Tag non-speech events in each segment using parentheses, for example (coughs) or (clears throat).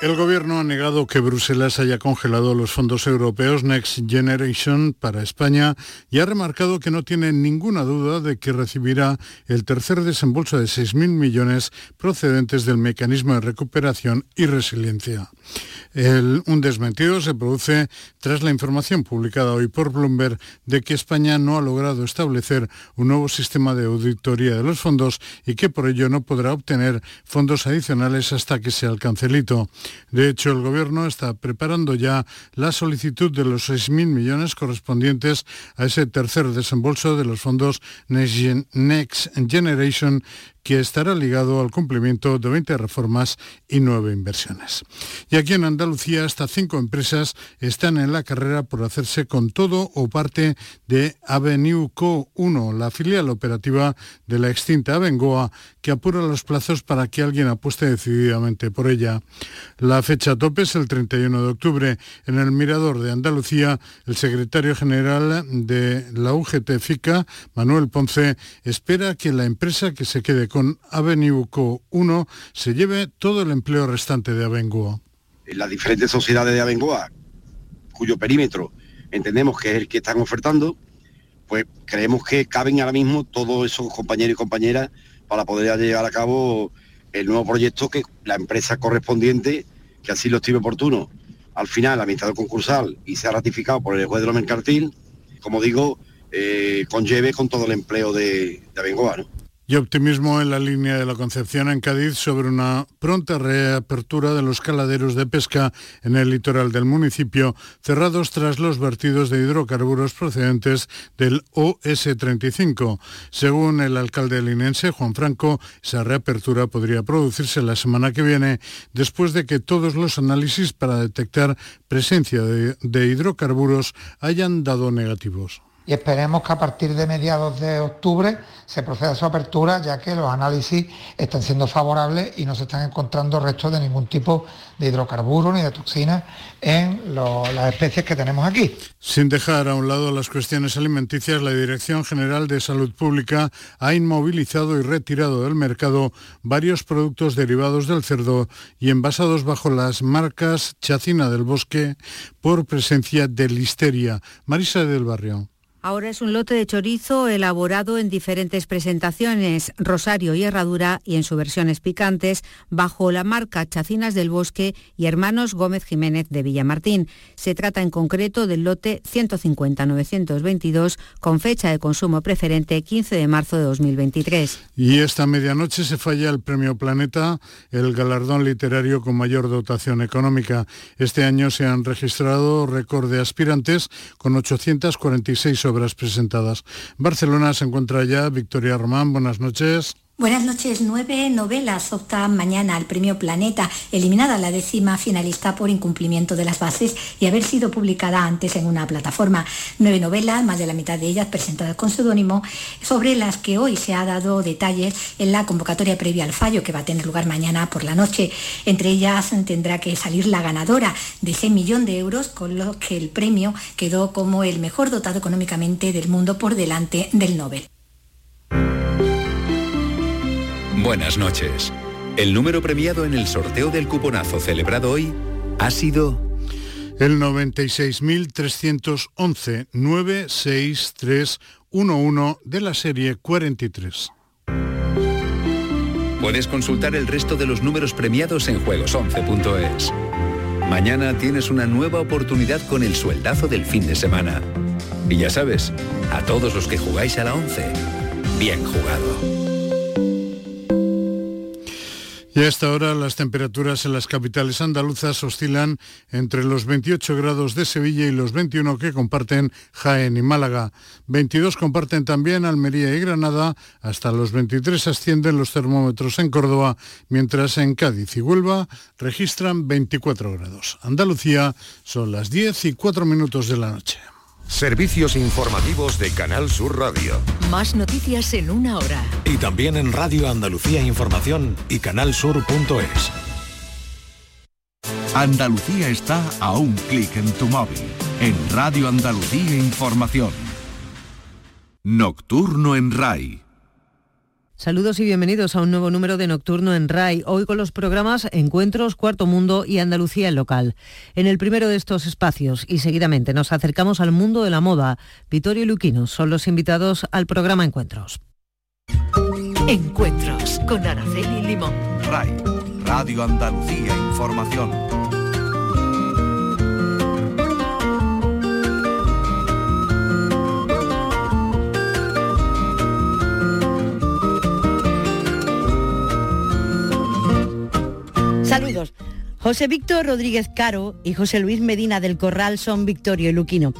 El gobierno ha negado que Bruselas haya congelado los fondos europeos Next Generation para España y ha remarcado que no tiene ninguna duda de que recibirá el tercer desembolso de 6.000 millones procedentes del mecanismo de recuperación y resiliencia. un desmentido se produce tras la información publicada hoy por Bloomberg de que España no ha logrado establecer un nuevo sistema de auditoría de los fondos y que por ello no podrá obtener fondos adicionales hasta que se alcance el hito. De hecho, el Gobierno está preparando ya la solicitud de los 6.000 millones correspondientes a ese tercer desembolso de los fondos Next Generation que estará ligado al cumplimiento de 20 reformas y 9 inversiones. Y aquí en Andalucía hasta cinco empresas están en la carrera por hacerse con todo o parte de Avenue Co 1, la filial operativa de la extinta Abengoa, que apura los plazos para que alguien apueste decididamente por ella. La fecha tope es el 31 de octubre. En el Mirador de Andalucía, el secretario general de la UGT FICA, Manuel Ponce, espera que la empresa que se quede con con Avenue Co 1 se lleve todo el empleo restante de Abengoa. Las diferentes sociedades de Abengoa, cuyo perímetro entendemos que es el que están ofertando, pues creemos que caben ahora mismo todos esos compañeros y compañeras para poder llevar a cabo el nuevo proyecto que la empresa correspondiente, que así lo estime oportuno, al final, administrador concursal y se ha ratificado por el juez de lo mercantil, como digo, eh, conlleve con todo el empleo de, de Abengoa. ¿no? Y optimismo en la línea de la Concepción en Cádiz sobre una pronta reapertura de los caladeros de pesca en el litoral del municipio, cerrados tras los vertidos de hidrocarburos procedentes del OS-35. Según el alcalde linense, Juan Franco, esa reapertura podría producirse la semana que viene, después de que todos los análisis para detectar presencia de, de hidrocarburos hayan dado negativos y esperemos que a partir de mediados de octubre se proceda a su apertura, ya que los análisis están siendo favorables y no se están encontrando restos de ningún tipo de hidrocarburos ni de toxinas en las especies que tenemos aquí. Sin dejar a un lado las cuestiones alimenticias, la Dirección General de Salud Pública ha inmovilizado y retirado del mercado varios productos derivados del cerdo y envasados bajo las marcas Chacina del Bosque por presencia de listeria. Marisa del Barrio. Ahora es un lote de chorizo elaborado en diferentes presentaciones, rosario y herradura y en sus versiones picantes, bajo la marca Chacinas del Bosque y Hermanos Gómez Jiménez de Villamartín. Se trata en concreto del lote 150-922 con fecha de consumo preferente 15 de marzo de 2023. Y esta medianoche se falla el Premio Planeta, el galardón literario con mayor dotación económica. Este año se han registrado récord de aspirantes con 846 obras presentadas. Barcelona se encuentra ya Victoria Román, buenas noches. Buenas noches. Nueve novelas optan mañana al Premio Planeta, eliminada la décima finalista por incumplimiento de las bases y haber sido publicada antes en una plataforma. Nueve novelas, más de la mitad de ellas presentadas con seudónimo, sobre las que hoy se ha dado detalles en la convocatoria previa al fallo que va a tener lugar mañana por la noche. Entre ellas tendrá que salir la ganadora de ese millón de euros, con lo que el premio quedó como el mejor dotado económicamente del mundo por delante del Nobel. Buenas noches. El número premiado en el sorteo del cuponazo celebrado hoy ha sido... El 96.311-96311 de la serie 43. Puedes consultar el resto de los números premiados en juegos11.es. Mañana tienes una nueva oportunidad con el sueldazo del fin de semana. Y ya sabes, a todos los que jugáis a la 11, bien jugado. Y a esta hora las temperaturas en las capitales andaluzas oscilan entre los 28 grados de Sevilla y los 21 que comparten Jaén y Málaga. 22 comparten también Almería y Granada, hasta los 23 ascienden los termómetros en Córdoba, mientras en Cádiz y Huelva registran 24 grados. Andalucía son las 10 y 4 minutos de la noche. Servicios informativos de Canal Sur Radio. Más noticias en una hora. Y también en Radio Andalucía Información y canalsur.es. Andalucía está a un clic en tu móvil. En Radio Andalucía Información Nocturno en RAI. Saludos y bienvenidos a un nuevo número de Nocturno en RAI, hoy con los programas Encuentros, Cuarto Mundo y Andalucía en local. En el primero de estos espacios y seguidamente nos acercamos al mundo de la moda. Vittorio y Luquino son los invitados al programa Encuentros. Encuentros con Araceli Limón. RAI, Radio Andalucía Información. Saludos. José Víctor Rodríguez Caro y José Luis Medina del Corral son Victorio y Luquino.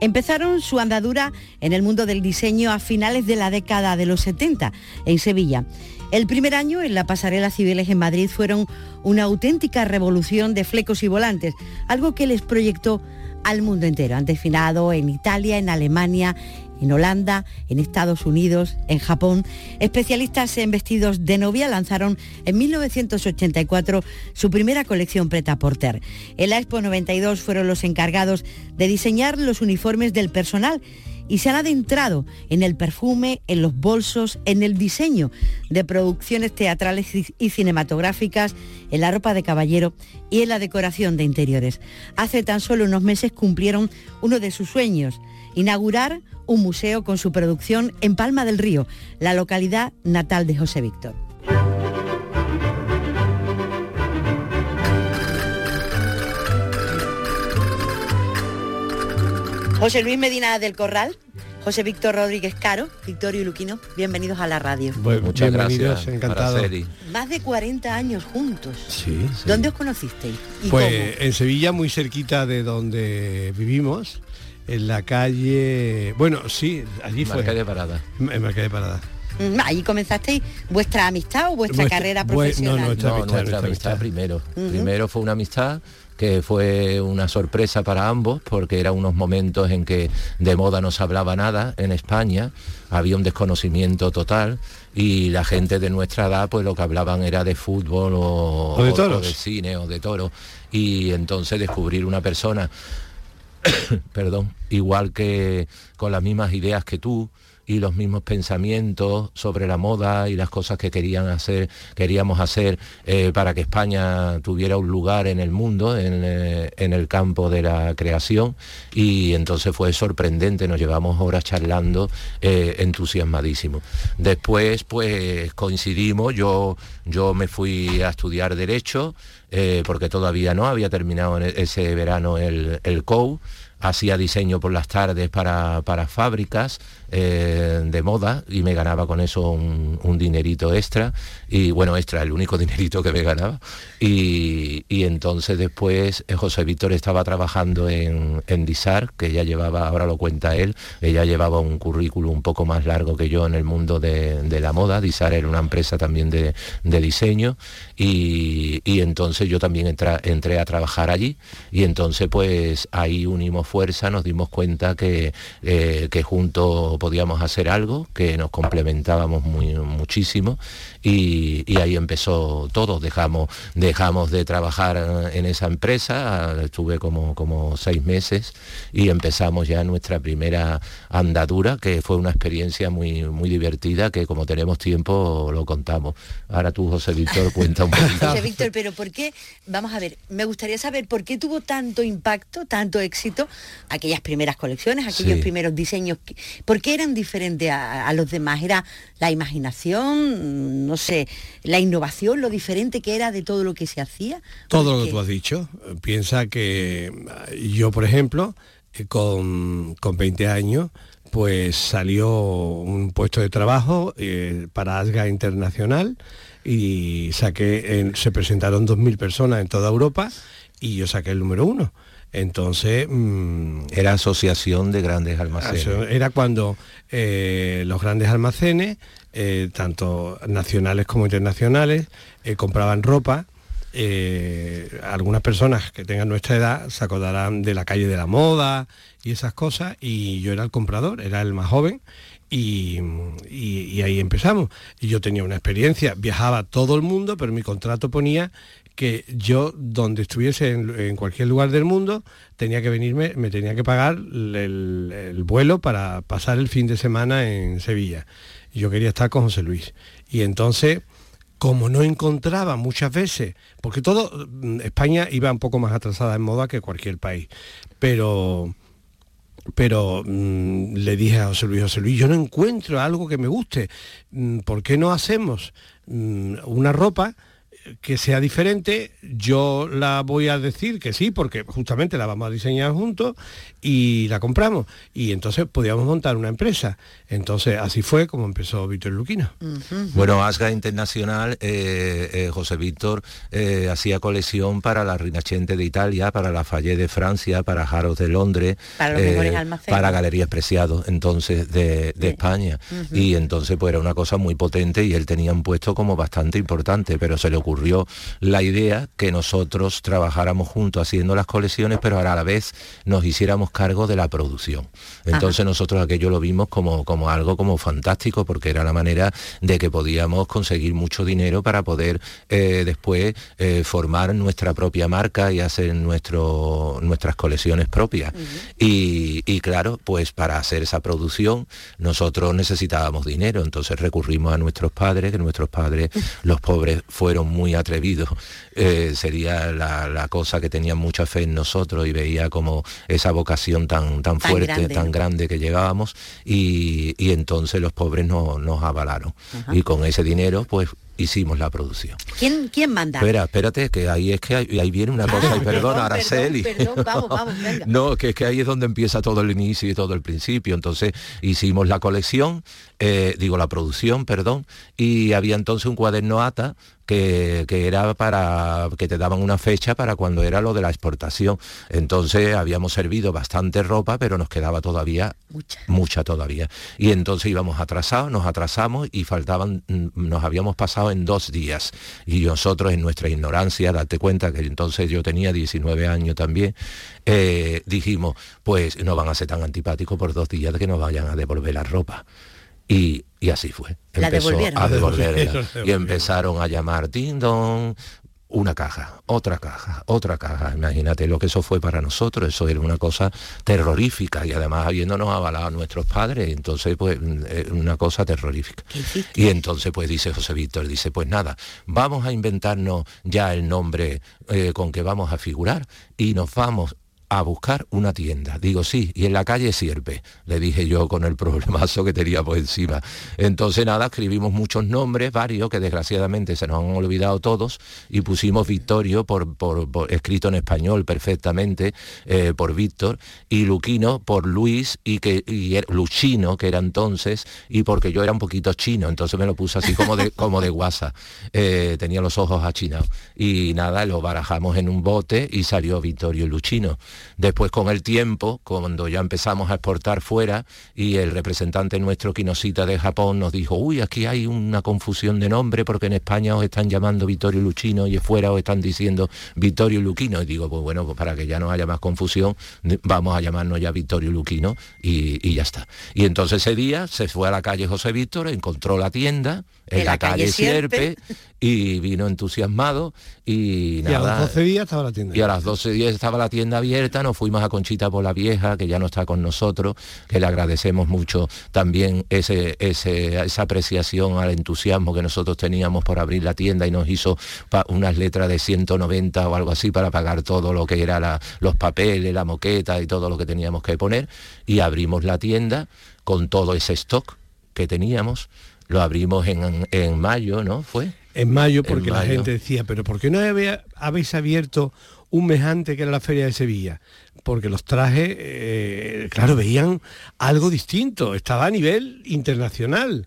Empezaron su andadura en el mundo del diseño a finales de la década de los 70 en Sevilla. El primer año en la pasarela Cibeles en Madrid fueron una auténtica revolución de flecos y volantes, algo que les proyectó al mundo entero. Han desfilado en Italia, en Alemania, en Holanda, en Estados Unidos, en Japón. Especialistas en vestidos de novia lanzaron en 1984 su primera colección Preta Porter. En la Expo 92 fueron los encargados de diseñar los uniformes del personal y se han adentrado en el perfume, en los bolsos, en el diseño de producciones teatrales y cinematográficas, en la ropa de caballero y en la decoración de interiores. Hace tan solo unos meses cumplieron uno de sus sueños, inaugurar un museo con su producción en Palma del Río, la localidad natal de José Víctor. José Luis Medina del Corral, José Víctor Rodríguez Caro, Victorio y Luquino, bienvenidos a la radio. Muchas gracias, encantado. Más de 40 años juntos. Sí. ¿Dónde os conocisteis? pues en Sevilla, muy cerquita de donde vivimos en la calle... Bueno, sí, allí fue. Marca de Parada. En Marca de Parada. Mm, ahí comenzasteis vuestra amistad o vuestra carrera profesional. no, nuestra, amistad, primero. Primero fue una amistad que fue una sorpresa para ambos porque eran unos momentos en que de moda no se hablaba nada en España, había un desconocimiento total y la gente de nuestra edad pues lo que hablaban era de fútbol o, de, o de cine o de toro y entonces descubrir una persona (coughs) perdón, igual que con las mismas ideas que tú y los mismos pensamientos sobre la moda y las cosas que querían hacer, queríamos hacer eh, para que España tuviera un lugar en el mundo, eh, en, el campo de la creación. Y entonces fue sorprendente, nos llevamos horas charlando, eh, entusiasmadísimo. Después, pues coincidimos, yo, yo me fui a estudiar Derecho, porque todavía no había terminado en ese verano el, el COU hacía diseño por las tardes para, fábricas eh, de moda y me ganaba con eso un, dinerito extra. Y bueno extra el único (laughs) dinerito que me ganaba. Y, entonces después eh, José Víctor estaba trabajando en, en Disar que ya llevaba ahora lo cuenta él ella llevaba un currículum un poco más largo que yo en el mundo de, la moda. Disar era una empresa también de, diseño. Y, entonces yo también entré a trabajar allí. Y entonces pues ahí unimos fuerza nos dimos cuenta que, eh, que juntos podíamos hacer algo, que nos complementábamos muy, muchísimo y, ahí empezó todo. Dejamos, dejamos de trabajar en esa empresa, estuve como, como seis meses y empezamos ya nuestra primera andadura, que fue una experiencia muy, muy divertida, que como tenemos tiempo lo contamos. Ahora tú, José Víctor, cuenta un (laughs) poquito. José Víctor, pero ¿por qué? Vamos a ver, me gustaría saber por qué tuvo tanto impacto, tanto éxito aquellas primeras colecciones, aquellos primeros diseños. ¿Por qué eran diferentes a, los demás? ¿Era la imaginación, no sé, la innovación, lo diferente que era de todo lo que se hacía? Todo lo que tú has dicho. Piensa que yo, por ejemplo, eh, con, con 20 años, pues salió un puesto de trabajo eh, para ASGA Internacional y saqué, se presentaron 2.000 personas en toda Europa y yo saqué el número uno. Entonces... Mm, era asociación de grandes almacenes. Era cuando eh, los grandes almacenes, eh, tanto nacionales como internacionales, eh, compraban ropa. algunas personas que tengan nuestra edad se acordarán de la calle de la moda y esas cosas, y yo era el comprador, era el más joven, y, ahí empezamos. Y yo tenía una experiencia, viajaba todo el mundo, pero mi contrato ponía que yo donde estuviese en, cualquier lugar del mundo tenía que venirme, me tenía que pagar el, vuelo para pasar el fin de semana en Sevilla. yo quería estar con José Luis. Y entonces como no encontraba muchas veces, porque todo, mm, España iba un poco más atrasada en moda que cualquier país, pero pero mm, le dije a José Luis, José Luis, yo no encuentro algo que me guste, mm, ¿por qué no hacemos una ropa que sea diferente, yo la voy a decir que sí, porque justamente la vamos a diseñar juntos y la compramos. Y entonces podíamos montar una empresa. Entonces así fue como empezó Víctor Luquino. Bueno, Asga Internacional, eh, eh, José Víctor eh, hacía colección para la Rinascente de Italia, para la Falle de Francia, para Jaros de Londres, para, Galerías Preciados, entonces de, España. Y entonces pues era una cosa muy potente y él tenía un puesto como bastante importante, pero se le ocurrió ocurrió la idea que nosotros trabajáramos juntos haciendo las colecciones, pero a la vez nos hiciéramos cargo de la producción. Entonces nosotros aquello lo vimos como, como algo como fantástico, porque era la manera de que podíamos conseguir mucho dinero para poder eh, después eh, formar nuestra propia marca y hacer nuestro, nuestras colecciones propias. y, y claro, pues para hacer esa producción nosotros necesitábamos dinero, entonces recurrimos a nuestros padres, que nuestros padres, (laughs) los pobres, fueron muy muy atrevido, eh, sería la, cosa que tenía mucha fe en nosotros y veía como esa vocación tan, tan, fuerte, tan grande que llevábamos y, entonces los pobres no, nos avalaron. Y con ese dinero pues hicimos la producción. ¿Quién, quién manda? Espera, espérate, que ahí es que ahí viene una cosa, y perdona, Araceli. (laughs) no, que es que ahí es donde empieza todo el inicio y todo el principio. Entonces hicimos la colección, eh, digo la producción, perdón, y había entonces un cuaderno ATA que, era para que te daban una fecha para cuando era lo de la exportación. Entonces habíamos servido bastante ropa, pero nos quedaba todavía mucha, mucha todavía. Y entonces íbamos atrasados, nos atrasamos y faltaban, mm, nos habíamos pasado en dos días. Y nosotros en nuestra ignorancia, date cuenta que entonces yo tenía 19 años también, eh, dijimos, pues no van a ser tan antipáticos por dos días de que nos vayan a devolver la ropa. Y, así fue. Empezó a devolverla. Y empezaron a llamar Dindon, una caja, otra caja, otra caja. Imagínate lo que eso fue para nosotros, eso era una cosa terrorífica y además habiéndonos avalado a nuestros padres, entonces pues eh, una cosa terrorífica. Y entonces pues dice José Víctor, dice pues nada, vamos a inventarnos ya el nombre eh, con que vamos a figurar y nos vamos a buscar una tienda. Digo, sí, y en la calle Sierpe, le dije yo con el problemazo que tenía por encima. Entonces nada, escribimos muchos nombres, varios, que desgraciadamente se nos han olvidado todos, y pusimos Victorio, por, por, escrito en español perfectamente, eh, por Víctor, y Luquino por Luis, y, que, y Luchino, que era entonces, y porque yo era un poquito chino, entonces me lo puse así como de, como de guasa. Eh, tenía los ojos achinados. Y nada, lo barajamos en un bote y salió Victorio Luchino. Después con el tiempo, cuando ya empezamos a exportar fuera y el representante nuestro Quinosita de Japón nos dijo, uy, aquí hay una confusión de nombre porque en España os están llamando Vittorio Luchino y fuera os están diciendo Vittorio Luquino. Y digo, pues bueno, pues para que ya no haya más confusión, vamos a llamarnos ya Vittorio Luquino y, ya está. Y entonces ese día se fue a la calle José Víctor, encontró la tienda en, la, calle, Sierpe, y vino entusiasmado y, nada. Y a las 12 días estaba la tienda. Y a las 12 días estaba la tienda abierta, nos fuimos a Conchita por la Vieja, que ya no está con nosotros, que le agradecemos mucho también ese, esa apreciación al entusiasmo que nosotros teníamos por abrir la tienda y nos hizo unas letras de 190 o algo así para pagar todo lo que era los papeles, la moqueta y todo lo que teníamos que poner. Y abrimos la tienda con todo ese stock que teníamos. Lo abrimos en, en mayo, ¿no? ¿Fue? en mayo porque la gente decía, pero ¿por qué no habéis abierto un mes antes que era la Feria de Sevilla? Porque los trajes, eh, claro, veían algo distinto, estaba a nivel internacional.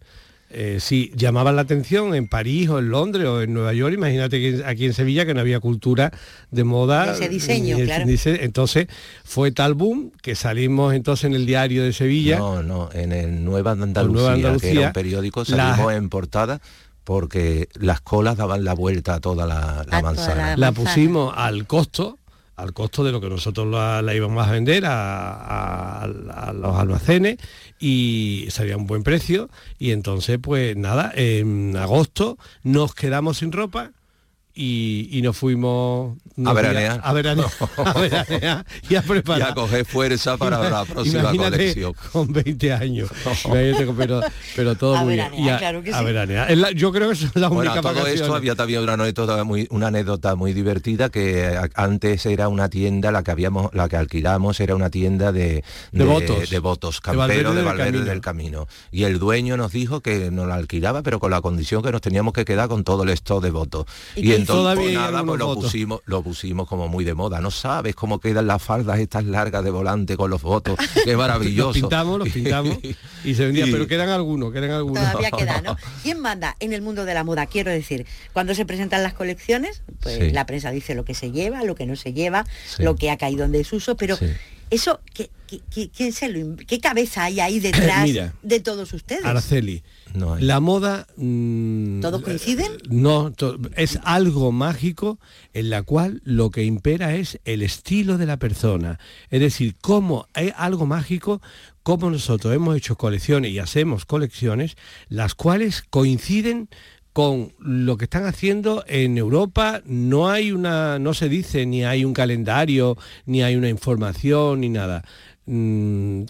Eh, si llamaban la atención en París o en Londres o en Nueva York, imagínate que aquí en Sevilla que no había cultura de moda. ese diseño, claro. Entonces fue tal boom que salimos entonces en el diario de Sevilla. No, no, en el Nueva Andalucía, que era un periódico, salimos en portada porque las colas daban la vuelta a toda la, manzana. la, pusimos al costo, al costo de lo que nosotros la, íbamos a vender a, los almacenes y salía un buen precio. Y entonces pues nada, en agosto nos quedamos sin ropa y, y nos fuimos A veranear. a veranear, a veranear y a preparar. Y a coger fuerza para la próxima colección. con 20 años. Pero, pero todo A muy veranear, bien. Y a, claro que a sí. veranear. Es la- yo creo que es la Bueno, única todo vacaciones. esto había también una anécdota muy, una anécdota muy divertida que a- antes era una tienda, la que habíamos, la que alquilamos era una tienda de, De votos. de votos, De campero Valverde de del Valverde Camino. del Camino. Y el dueño nos dijo que nos la alquilaba, pero con la condición que nos teníamos que quedar con todo el stock de votos. ¿Y Y? Entonces pues nada, pues lo votos. pusimos, lo pusimos como muy de moda. No sabes cómo quedan las faldas estas largas de volante con los votos. (laughs) Qué maravilloso. Los pintamos, los pintamos y se vendía, (laughs) Y- pero quedan algunos, quedan algunos. Todavía queda, ¿no? ¿Quién manda en el mundo de la moda? Quiero decir, cuando se presentan las colecciones, pues Sí. la prensa dice lo que se lleva, lo que no se lleva, Sí. lo que ha caído en desuso, pero eso, ¿qué, qué, qué- quién se lo qué cabeza hay ahí (laughs) detrás Mira, de todos ustedes? Araceli, la moda... mm, ¿Todos coinciden? No, to- es algo mágico en la cual lo que impera es el estilo de la persona. Es decir, cómo es algo mágico, como nosotros hemos hecho colecciones y hacemos colecciones, las cuales coinciden con lo que están haciendo en Europa no hay una no se dice ni hay un calendario ni hay una información ni nada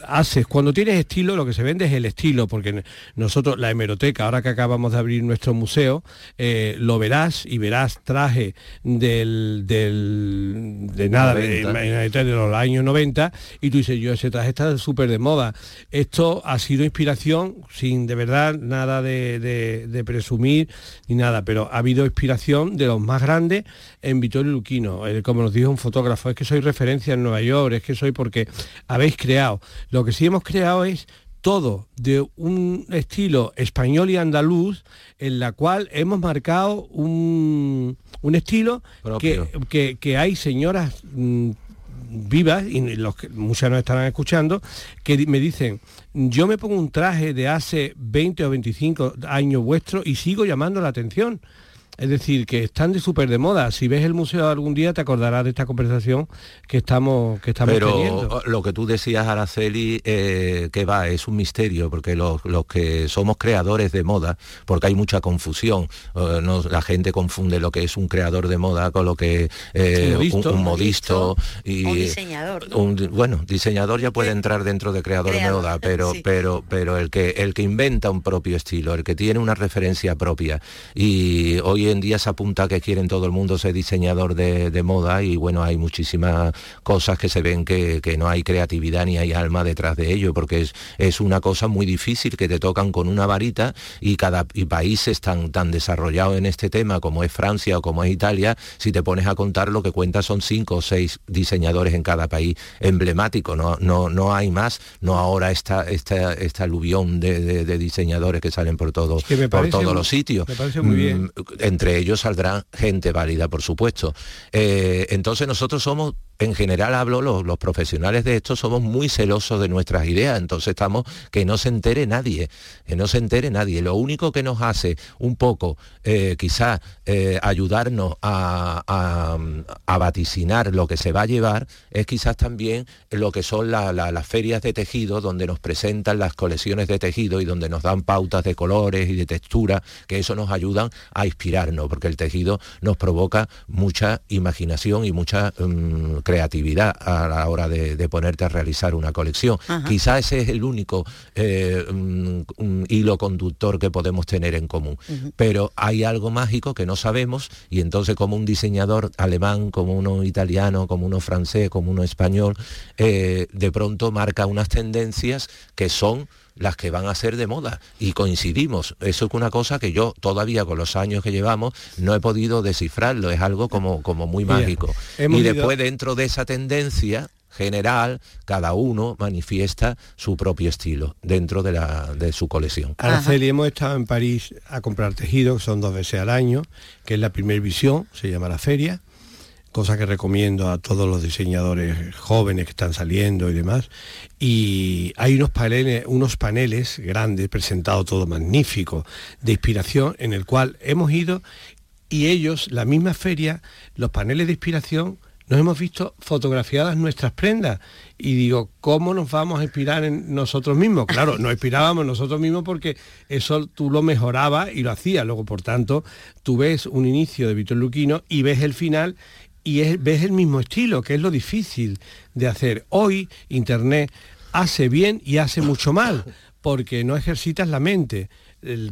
haces cuando tienes estilo lo que se vende es el estilo porque nosotros la hemeroteca ahora que acabamos de abrir nuestro museo eh, lo verás y verás traje del, del de nada de, 90. imagínate, de los años 90 y tú dices yo ese traje está súper de moda esto ha sido inspiración sin de verdad nada de, de- de presumir ni nada pero ha habido inspiración de los más grandes en Vittorio Luquino Eh, como nos dijo un fotógrafo es que soy referencia en Nueva York es que soy porque habéis creado lo que sí hemos creado es todo de un estilo español y andaluz en la cual hemos marcado un, un estilo que, que- que hay señoras mm, vivas, y los que muchas nos estarán escuchando, que me dicen, yo me pongo un traje de hace 20 o 25 años vuestro y sigo llamando la atención. Es decir, que están de súper de moda. Si ves el museo algún día te acordarás de esta conversación que estamos, que estamos Pero teniendo. lo que tú decías, Araceli, eh, que va, es un misterio, porque los, los que somos creadores de moda, porque hay mucha confusión, eh, no- la gente confunde lo que es un creador de moda con lo que eh, Un modisto. un, un modisto y O diseñador, ¿no? un- bueno, diseñador ya puede entrar dentro de creador de moda, (laughs) pero sí. pero pero el que el que inventa un propio estilo, el que tiene una referencia propia y hoy en día se apunta que quieren todo el mundo ser diseñador de, de moda y bueno, hay muchísimas cosas que se ven que, que no hay creatividad ni hay alma detrás de ello, porque es, es una cosa muy difícil que te tocan con una varita y cada y países tan, tan desarrollados en este tema como es Francia o como es Italia, si te pones a contar lo que cuenta son cinco o seis diseñadores en cada país emblemático, no, no, no hay más, no ahora esta, esta, esta aluvión de, de- de diseñadores que salen por, todo, Que por todos muy- los sitios. me parece muy bien. Mm, entre ellos saldrá gente válida, por supuesto. Eh, entonces nosotros somos, en general hablo, los, profesionales de esto somos muy celosos de nuestras ideas, entonces estamos que no se entere nadie, que no se entere nadie. Lo único que nos hace un poco, eh, quizá, eh, ayudarnos a, a- vaticinar lo que se va a llevar, es quizás también lo que son la- la- las ferias de tejido, donde nos presentan las colecciones de tejido y donde nos dan pautas de colores y de textura, que eso nos ayudan a inspirarnos, porque el tejido nos provoca mucha imaginación y mucha mm, creatividad a la hora de, de ponerte a realizar una colección. Ajá. Quizá ese es el único eh, mm, un hilo conductor que podemos tener en común. Pero hay algo mágico que no sabemos y entonces como un diseñador alemán, como uno italiano, como uno francés, como uno español, eh, de pronto marca unas tendencias que son las que van a ser de moda y coincidimos. Eso es una cosa que yo todavía con los años que llevamos no he podido descifrarlo, es algo como, como muy mágico. hemos Y ido- después dentro de esa tendencia general, cada uno manifiesta su propio estilo dentro de, la, de su colección. Araceli, hemos estado en París a comprar tejido, que son dos veces al año, que es la primera visión, se llama la feria, cosa que recomiendo a todos los diseñadores jóvenes que están saliendo y demás. Y hay unos paneles, unos paneles grandes, presentados todo magnífico, de inspiración, en el cual hemos ido y ellos, la misma feria, los paneles de inspiración nos hemos visto fotografiadas nuestras prendas y digo, ¿cómo nos vamos a inspirar en nosotros mismos? Claro, nos inspirábamos nosotros mismos porque eso tú lo mejorabas y lo hacías. Luego, por tanto, tú ves un inicio de Víctor Luquino y ves el final y ves el mismo estilo, que es lo difícil de hacer. Hoy Internet hace bien y hace mucho mal, porque no ejercitas la mente,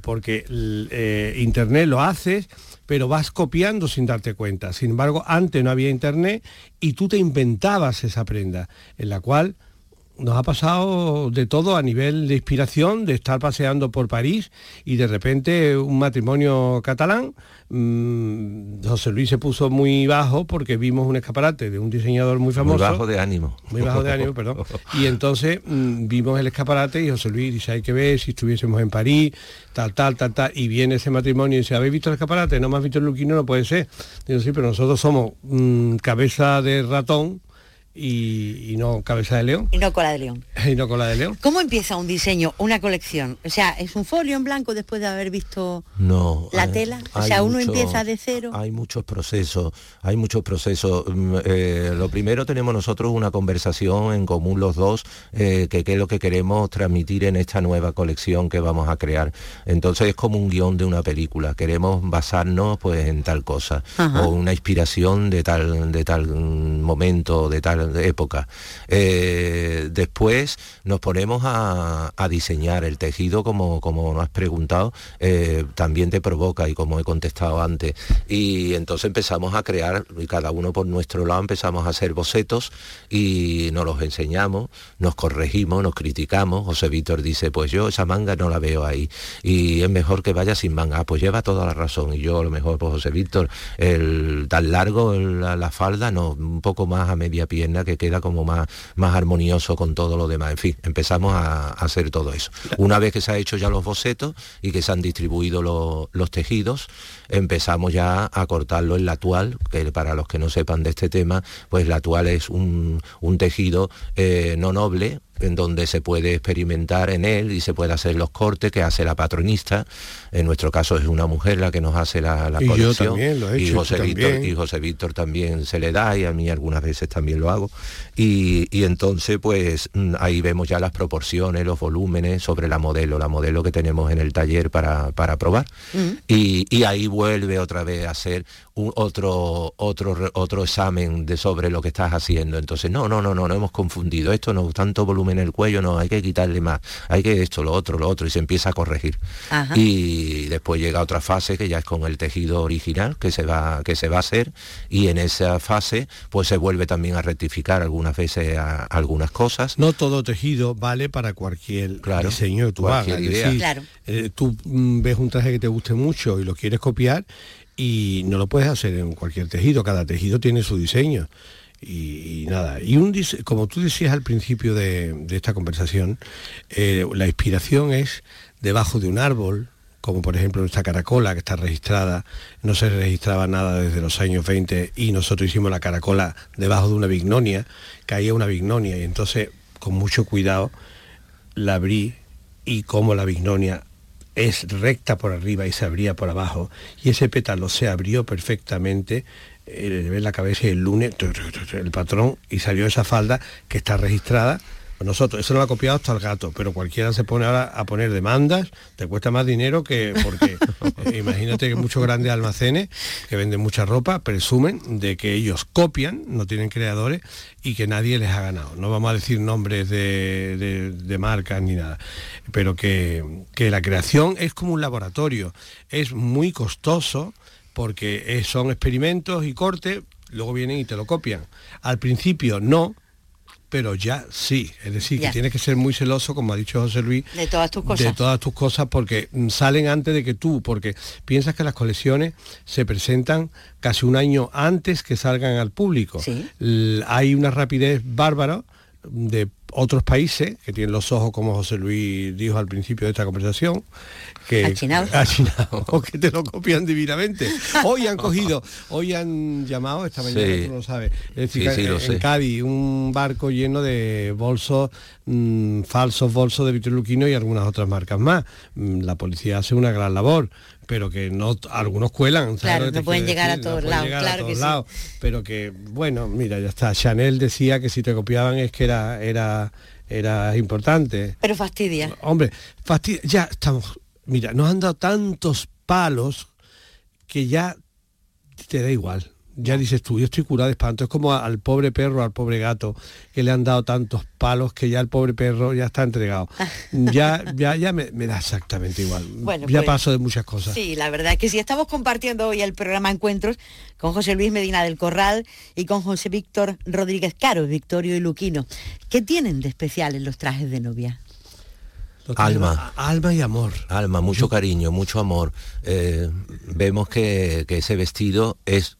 porque eh, Internet lo haces, pero vas copiando sin darte cuenta. Sin embargo, antes no había Internet y tú te inventabas esa prenda, en la cual nos ha pasado de todo a nivel de inspiración, de estar paseando por París y de repente un matrimonio catalán. Mm, José Luis se puso muy bajo porque vimos un escaparate de un diseñador muy famoso. Muy bajo de ánimo. Muy bajo de ánimo, perdón. Y entonces mm, vimos el escaparate y José Luis dice, hay que ver si estuviésemos en París, tal, tal, tal, tal. Y viene ese matrimonio y dice, ¿habéis visto el escaparate? No más visto el Luquino, no puede ser. Digo, sí, pero nosotros somos mm, cabeza de ratón y, no cabeza de león. Y no cola de león. (laughs) y no cola de león. ¿Cómo empieza un diseño, una colección? O sea, ¿es un folio en blanco después de haber visto no, la tela? O sea, uno empieza de cero. Hay muchos procesos, hay muchos procesos. Mm, eh, lo primero tenemos nosotros una conversación en común los dos, eh, que qué es lo que queremos transmitir en esta nueva colección que vamos a crear. Entonces es como un guion de una película. Queremos basarnos pues en tal cosa. O una inspiración de tal, de tal momento, de tal época. Eh, después nos ponemos a, diseñar el tejido, como, como has preguntado, eh, también te provoca y como he contestado antes. Y entonces empezamos a crear, y cada uno por nuestro lado empezamos a hacer bocetos y nos los enseñamos, nos corregimos, nos criticamos. José Víctor dice, pues yo esa manga no la veo ahí y es mejor que vaya sin manga. Ah, pues lleva toda la razón. Y yo a lo mejor, pues José Víctor, el tan largo la, la falda, no, un poco más a media pierna que queda como más, más armonioso con todo lo demás. En fin, empezamos a, hacer todo eso. Una vez que se ha hecho ya los bocetos y que se han distribuido los tejidos, empezamos ya a cortarlo en la actual, que para los que no sepan de este tema, pues la actual es un, tejido eh, no noble, en donde se puede experimentar en él y se puede hacer los cortes que hace la patronista. En nuestro caso es una mujer la que nos hace la, la y colección. y, José Víctor, y José Víctor también se le da y a mí algunas veces también lo hago. Y, entonces pues mm, ahí vemos ya las proporciones, los volúmenes sobre la modelo, la modelo que tenemos en el taller para, para probar. Mm. y, y, ahí vuelve otra vez a hacer un, otro, otro, otro examen de sobre lo que estás haciendo. Entonces, no, no, no, no, no hemos confundido. Esto no, tanto volumen en el cuello, no, hay que quitarle más. Hay que esto, lo otro, lo otro, y se empieza a corregir. Y después llega otra fase que ya es con el tejido original que se va, que se va a hacer, y en esa fase pues se vuelve también a rectificar algunas veces algunas cosas. No todo tejido vale para cualquier diseño que tú hagas. Idea. Eh, tú mm, ves un traje que te guste mucho y lo quieres copiar y no lo puedes hacer en cualquier tejido, cada tejido tiene su diseño. Y, nada, y un como tú decías al principio de, esta conversación, eh, la inspiración es debajo de un árbol, como por ejemplo nuestra caracola que está registrada, no se registraba nada desde los años 20 y nosotros hicimos la caracola debajo de una vignonia, caía una vignonia y entonces con mucho cuidado la abrí y como la vignonia es recta por arriba y se abría por abajo. Y ese pétalo se abrió perfectamente eh, ve la cabeza y el lunes el patrón y salió esa falda que está registrada nosotros, eso no lo ha copiado hasta el gato, pero cualquiera se pone ahora a poner demandas, te cuesta más dinero que porque (laughs) eh, imagínate que muchos grandes almacenes que venden mucha ropa presumen de que ellos copian, no tienen creadores y que nadie les ha ganado. No vamos a decir nombres de, de, marcas ni nada, pero que, que la creación es como un laboratorio, es muy costoso porque son experimentos y cortes, luego vienen y te lo copian. Al principio no, pero ya sí. Es decir, que tienes que ser muy celoso, como ha dicho José Luis, de todas tus cosas. De todas tus cosas, porque mm, salen antes de que tú, porque piensas que las colecciones se presentan casi un año antes que salgan al público. Hay una rapidez bárbara de otros países que tienen los ojos como José Luis dijo al principio de esta conversación que Achinados. (laughs) achinados, o que te lo copian divinamente hoy han cogido hoy han llamado esta mañana Sí. tú lo sabes es decir Sí, sí, en sé. Cádiz un barco lleno de bolsos mm, falsos bolsos de Víctor Luquino y algunas otras marcas más Mm, la policía hace una gran labor pero que no algunos cuelan ¿sabes Claro, no pueden llegar a decir? Todos lados, a todos que sí. lados pero que bueno mira ya está Chanel decía que si te copiaban es que era era era importante Pero fastidia. hombre fastid- ya estamos mira nos han dado tantos palos que ya te da igual ya dices tú, yo estoy curado de espanto. Es como a- al pobre perro, al pobre gato, que le han dado tantos palos que ya el pobre perro ya está entregado. Ya, ya, ya me, me da exactamente igual. Bueno, ya pues, paso de muchas cosas. Sí, la verdad es que sí, estamos compartiendo hoy el programa Encuentros con José Luis Medina del Corral y con José Víctor Rodríguez Caro, Victorio y Luquino. ¿Qué tienen de especial en los trajes de novia? Alma. Alma y amor. Alma, mucho cariño, mucho amor. Eh, vemos que, que ese vestido es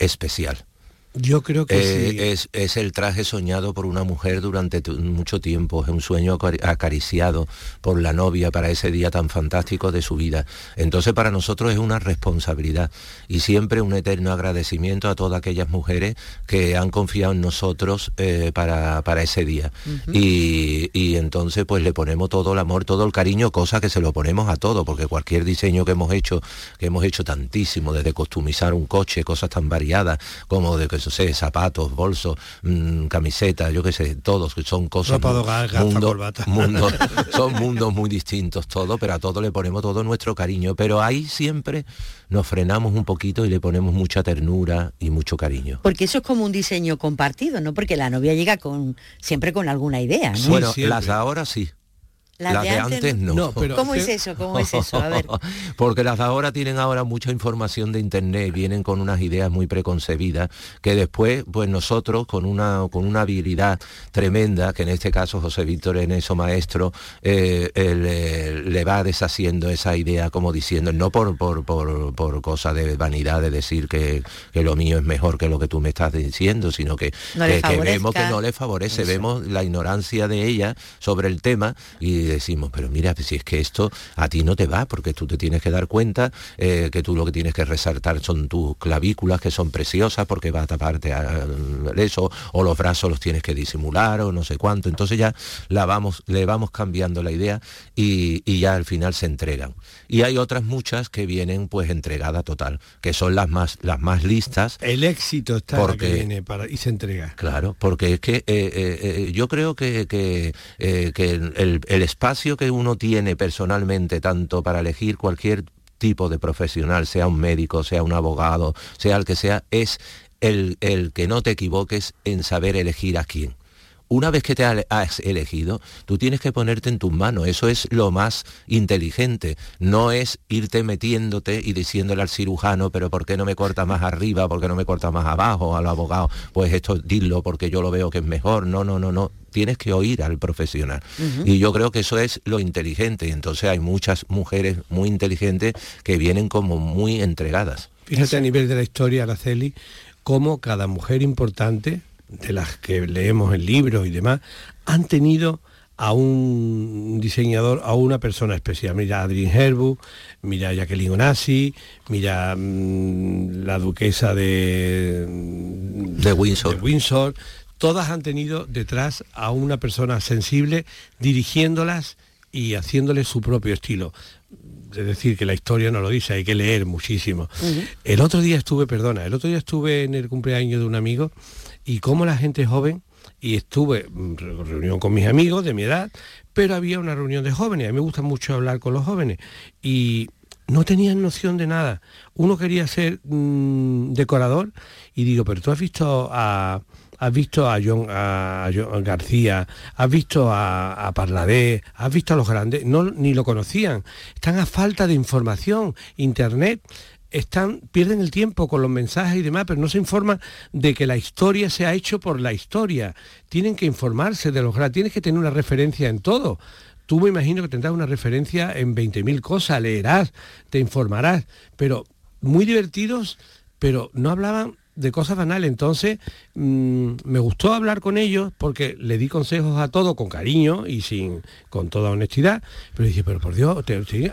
especial. Yo creo que Eh, sí. es, es el traje soñado por una mujer durante mucho tiempo, es un sueño acari- acariciado por la novia para ese día tan fantástico de su vida. Entonces para nosotros es una responsabilidad y siempre un eterno agradecimiento a todas aquellas mujeres que han confiado en nosotros eh, para, para ese día. y, y entonces pues le ponemos todo el amor, todo el cariño, cosa que se lo ponemos a todo, porque cualquier diseño que hemos hecho, que hemos hecho tantísimo, desde customizar un coche, cosas tan variadas como de que eso sé, zapatos, bolsos, mm, camisetas, yo qué sé, todos, que son cosas Ropa hogar, mundo- mundo- (laughs) son mundos muy distintos todo, pero a todo le ponemos todo nuestro cariño. Pero ahí siempre nos frenamos un poquito y le ponemos mucha ternura y mucho cariño. Porque eso es como un diseño compartido, ¿no? Porque la novia llega con siempre con alguna idea, ¿no? bueno, las de ahora sí. Las, de, antes, no. No, pero- ¿Cómo es eso? ¿Cómo es eso? A ver. (laughs) Porque las de ahora tienen ahora mucha información de internet, vienen con unas ideas muy preconcebidas, que después, pues nosotros, con una, con una habilidad tremenda, que en este caso José Víctor en eso maestro, eh, eh, le va deshaciendo esa idea como diciendo, no por, por, por, por cosa de vanidad de decir que, que lo mío es mejor que lo que tú me estás diciendo, sino que, No le que- que vemos que no le favorece, vemos la ignorancia de ella sobre el tema y decimos, pero mira, si es que esto a ti no te va, porque tú te tienes que dar cuenta eh, que tú lo que tienes que resaltar son tus clavículas, que son preciosas, porque va a taparte a- eso, o los brazos los tienes que disimular, o no sé cuánto. Entonces ya la vamos, le vamos cambiando la idea y, y ya al final se entregan. Y hay otras muchas que vienen pues entregada total, que son las más, las más listas. El éxito está Porque- que viene para, y se entrega. Claro, porque es que eh, eh, yo creo que, que, que el, el espacio que uno tiene personalmente, tanto para elegir cualquier tipo de profesional, sea un médico, sea un abogado, sea el que sea, es el, el que no te equivoques en saber elegir a quién. Una vez que te ha- has elegido, tú tienes que ponerte en tus manos. Eso es lo más inteligente. No es irte metiéndote y diciéndole al cirujano, pero ¿por qué no me corta más arriba? ¿Por qué no me corta más abajo? Al abogado, pues esto dilo porque yo lo veo que es mejor. No, no, no, no. Tienes que oír al profesional. Y yo creo que eso es lo inteligente. Y entonces hay muchas mujeres muy inteligentes que vienen como muy entregadas. Fíjate a nivel de la historia, Araceli, cómo cada mujer importante, de las que leemos en libros y demás, han tenido a un diseñador, a una persona especial. Mira a Adrien Herbu, mira a Jacqueline Onassi, mira mm, la duquesa de, De Windsor. de Windsor. Todas han tenido detrás a una persona sensible dirigiéndolas y haciéndole su propio estilo. Es decir, que la historia no lo dice, hay que leer muchísimo. El otro día estuve, perdona, el otro día estuve en el cumpleaños de un amigo y como la gente joven, y estuve en reunión con mis amigos de mi edad, pero había una reunión de jóvenes, a mí me gusta mucho hablar con los jóvenes, y no tenían noción de nada. Uno quería ser mm, decorador y digo, pero tú has visto a, has visto a John, a John García, has visto a, a Parladé, has visto a los grandes, no, ni lo conocían. Están a falta de información. Internet están, pierden el tiempo con los mensajes y demás, pero no se informan de que la historia se ha hecho por la historia. Tienen que informarse de los grandes, tienes que tener una referencia en todo. Tú me imagino que tendrás una referencia en 20.000 cosas, leerás, te informarás, pero muy divertidos, pero no hablaban de cosas banales. Entonces, mm, me gustó hablar con ellos porque le di consejos a todo con cariño y sin con toda honestidad. Pero dije, pero por Dios, a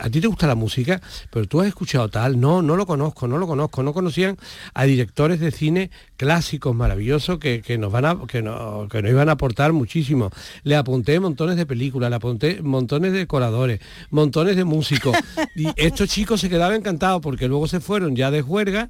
ti te gusta la música, pero tú has escuchado tal, no, no lo conozco, no lo conozco, no conocían a directores de cine clásicos maravillosos que, nos van a, que, no, que nos iban a aportar muchísimo. Le apunté montones de películas, le apunté montones de decoradores, montones de músicos. (laughs) y estos chicos se quedaban encantados porque luego se fueron ya de juerga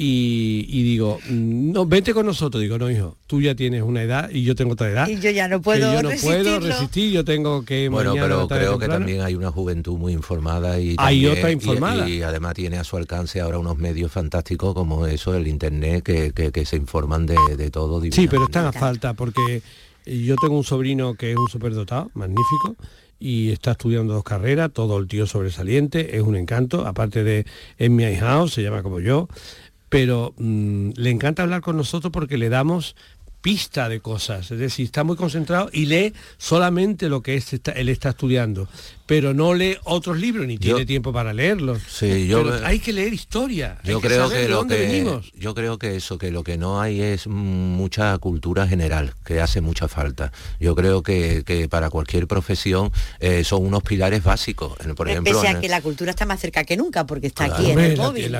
y, digo, mm, no, vete con nosotros. Digo, no, hijo, tú ya tienes una edad y yo tengo otra edad. Y yo ya no puedo yo no puedo resistir, yo tengo que... Bueno, pero creo que también hay una juventud muy informada y... Hay otra informada. Y, además tiene a su alcance ahora unos medios fantásticos como eso, el Internet, que, se informan de, de todo. Sí, pero están a falta porque yo tengo un sobrino que es un superdotado, magnífico, y está estudiando dos carreras, todo el tío sobresaliente, es un encanto, aparte de en mi house, se llama como yo, pero mm, le encanta hablar con nosotros porque le damos pista de cosas, es decir, está muy concentrado y lee solamente lo que él está estudiando pero no lee otros libros ni tiene tiempo para leerlos. Sí, yo, hay que leer historia. Yo creo que, lo que yo creo que eso, que lo que no hay es mucha cultura general, que hace mucha falta. Yo creo que, para cualquier profesión eh, son unos pilares básicos. Por ejemplo, Pese a que la cultura está más cerca que nunca, porque está aquí en el móvil.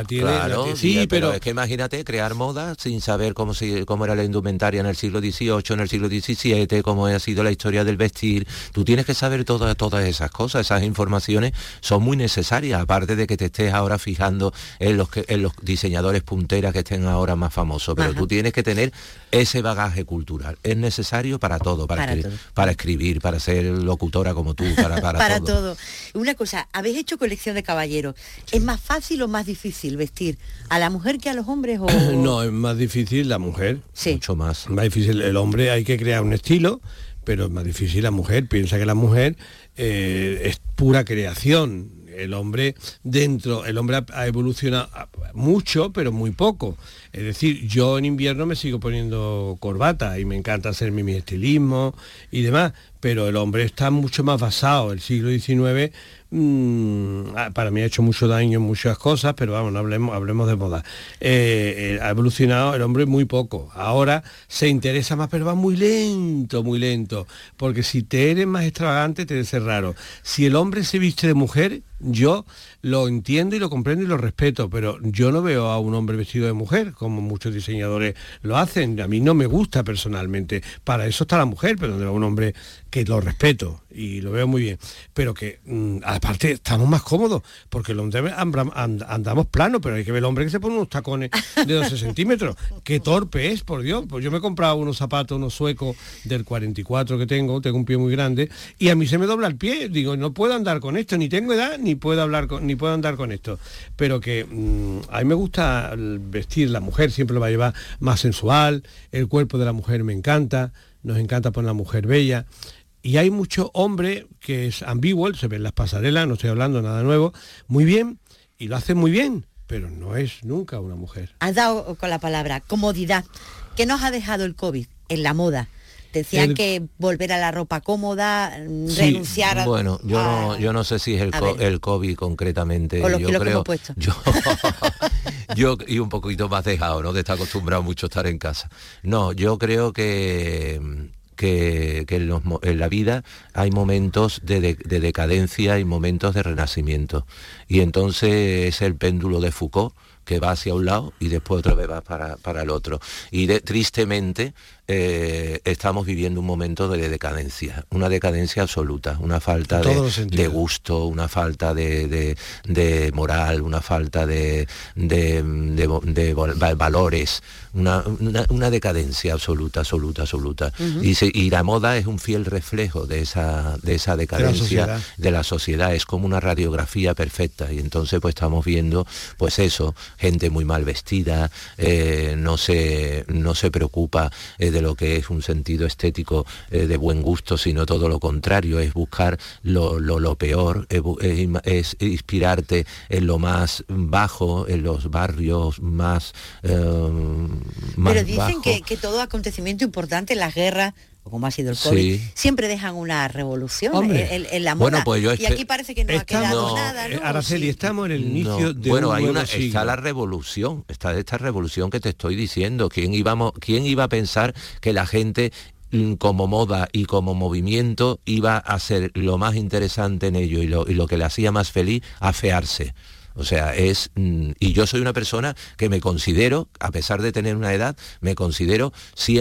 sí, pero, es que imagínate crear moda sin saber cómo, cómo era la indumentaria en el siglo XVIII, en el siglo XVII, cómo ha sido la historia del vestir. Tú tienes que saber todas todas esas cosas esas informaciones son muy necesarias, aparte de que te estés ahora fijando en los, que, en los diseñadores punteras que estén ahora más famosos, pero tú tienes que tener ese bagaje cultural. Es necesario para todo, para, escribir, para ser locutora como tú, para, (laughs) para, todo. Una cosa, habéis hecho colección de caballeros. ¿Es más fácil o más difícil vestir a la mujer que a los hombres? O... (clears throat) no, es más difícil la mujer. Sí. Mucho más. Más difícil. El hombre hay que crear un estilo pero es más difícil la mujer. Piensa que la mujer eh, es pura creación. El hombre dentro, el hombre ha, evolucionado mucho, pero muy poco. Es decir, yo en invierno me sigo poniendo corbata y me encanta hacerme mi estilismo y demás, pero el hombre está mucho más basado. El siglo XIX Mm, ah, para mí ha hecho mucho daño en muchas cosas, pero vamos, no hablemos, hablemos de moda. Eh, eh, ha evolucionado el hombre muy poco. Ahora se interesa más, pero va muy lento, muy lento. Porque si te eres más extravagante, te ser raro. Si el hombre se viste de mujer, yo lo entiendo y lo comprendo y lo respeto, pero yo no veo a un hombre vestido de mujer, como muchos diseñadores lo hacen. A mí no me gusta personalmente. Para eso está la mujer, pero va un hombre que lo respeto y lo veo muy bien. Pero que mm, aparte estamos más cómodos, porque el hombre andamos plano, pero hay que ver el hombre que se pone unos tacones de 12 (laughs) centímetros. Qué torpe es, por Dios. Pues yo me he comprado unos zapatos, unos suecos del 44 que tengo, tengo un pie muy grande, y a mí se me dobla el pie. Digo, no puedo andar con esto, ni tengo edad, ni puedo hablar con, ni puedo andar con esto. Pero que mm, a mí me gusta vestir, la mujer siempre lo va a llevar más sensual, el cuerpo de la mujer me encanta, nos encanta poner la mujer bella. Y hay mucho hombre que es ambiguo, se ve en las pasarelas, no estoy hablando nada nuevo, muy bien, y lo hace muy bien, pero no es nunca una mujer. Has dado con la palabra comodidad. ¿Qué nos ha dejado el COVID en la moda? Decían que volver a la ropa cómoda, renunciar a... Bueno, yo, no, yo no sé si es el, el COVID concretamente. Los yo creo, que puesto. Yo, (laughs) yo, y un poquito más dejado, ¿no? De estar acostumbrado mucho a estar en casa. No, yo creo que que, en, la vida hay momentos de, decadencia y momentos de renacimiento. Y entonces es el péndulo de Foucault que va hacia un lado y después otra vez va para, para el otro. Y tristemente eh, estamos viviendo un momento de decadencia, una decadencia absoluta, una falta de, gusto, una falta de, moral, una falta de, valores, una, decadencia absoluta, absoluta, absoluta. y, la moda es un fiel reflejo de esa, de esa decadencia de la, sociedad, es como una radiografía perfecta. Y entonces pues estamos viendo, pues eso, gente muy mal vestida, eh, no, se, no se preocupa eh, lo que es un sentido estético eh, de buen gusto, sino todo lo contrario, es buscar lo, peor, es, inspirarte en lo más bajo, en los barrios más... Eh, Pero dicen que, que todo acontecimiento importante, las guerras como ha sido el COVID, siempre dejan una revolución en, la moda. Pues y aquí parece que no ha quedado nada. ¿no? Araceli, estamos en el inicio de Bueno, un hay una, siglo. está la revolución, está esta revolución que te estoy diciendo. ¿Quién, íbamos, ¿Quién iba a pensar que la gente mm, como moda y como movimiento iba a ser lo más interesante en ello y lo, y lo que le hacía más feliz afearse? O sea, es... mm, Y yo soy una persona que me considero, a pesar de tener una edad, me considero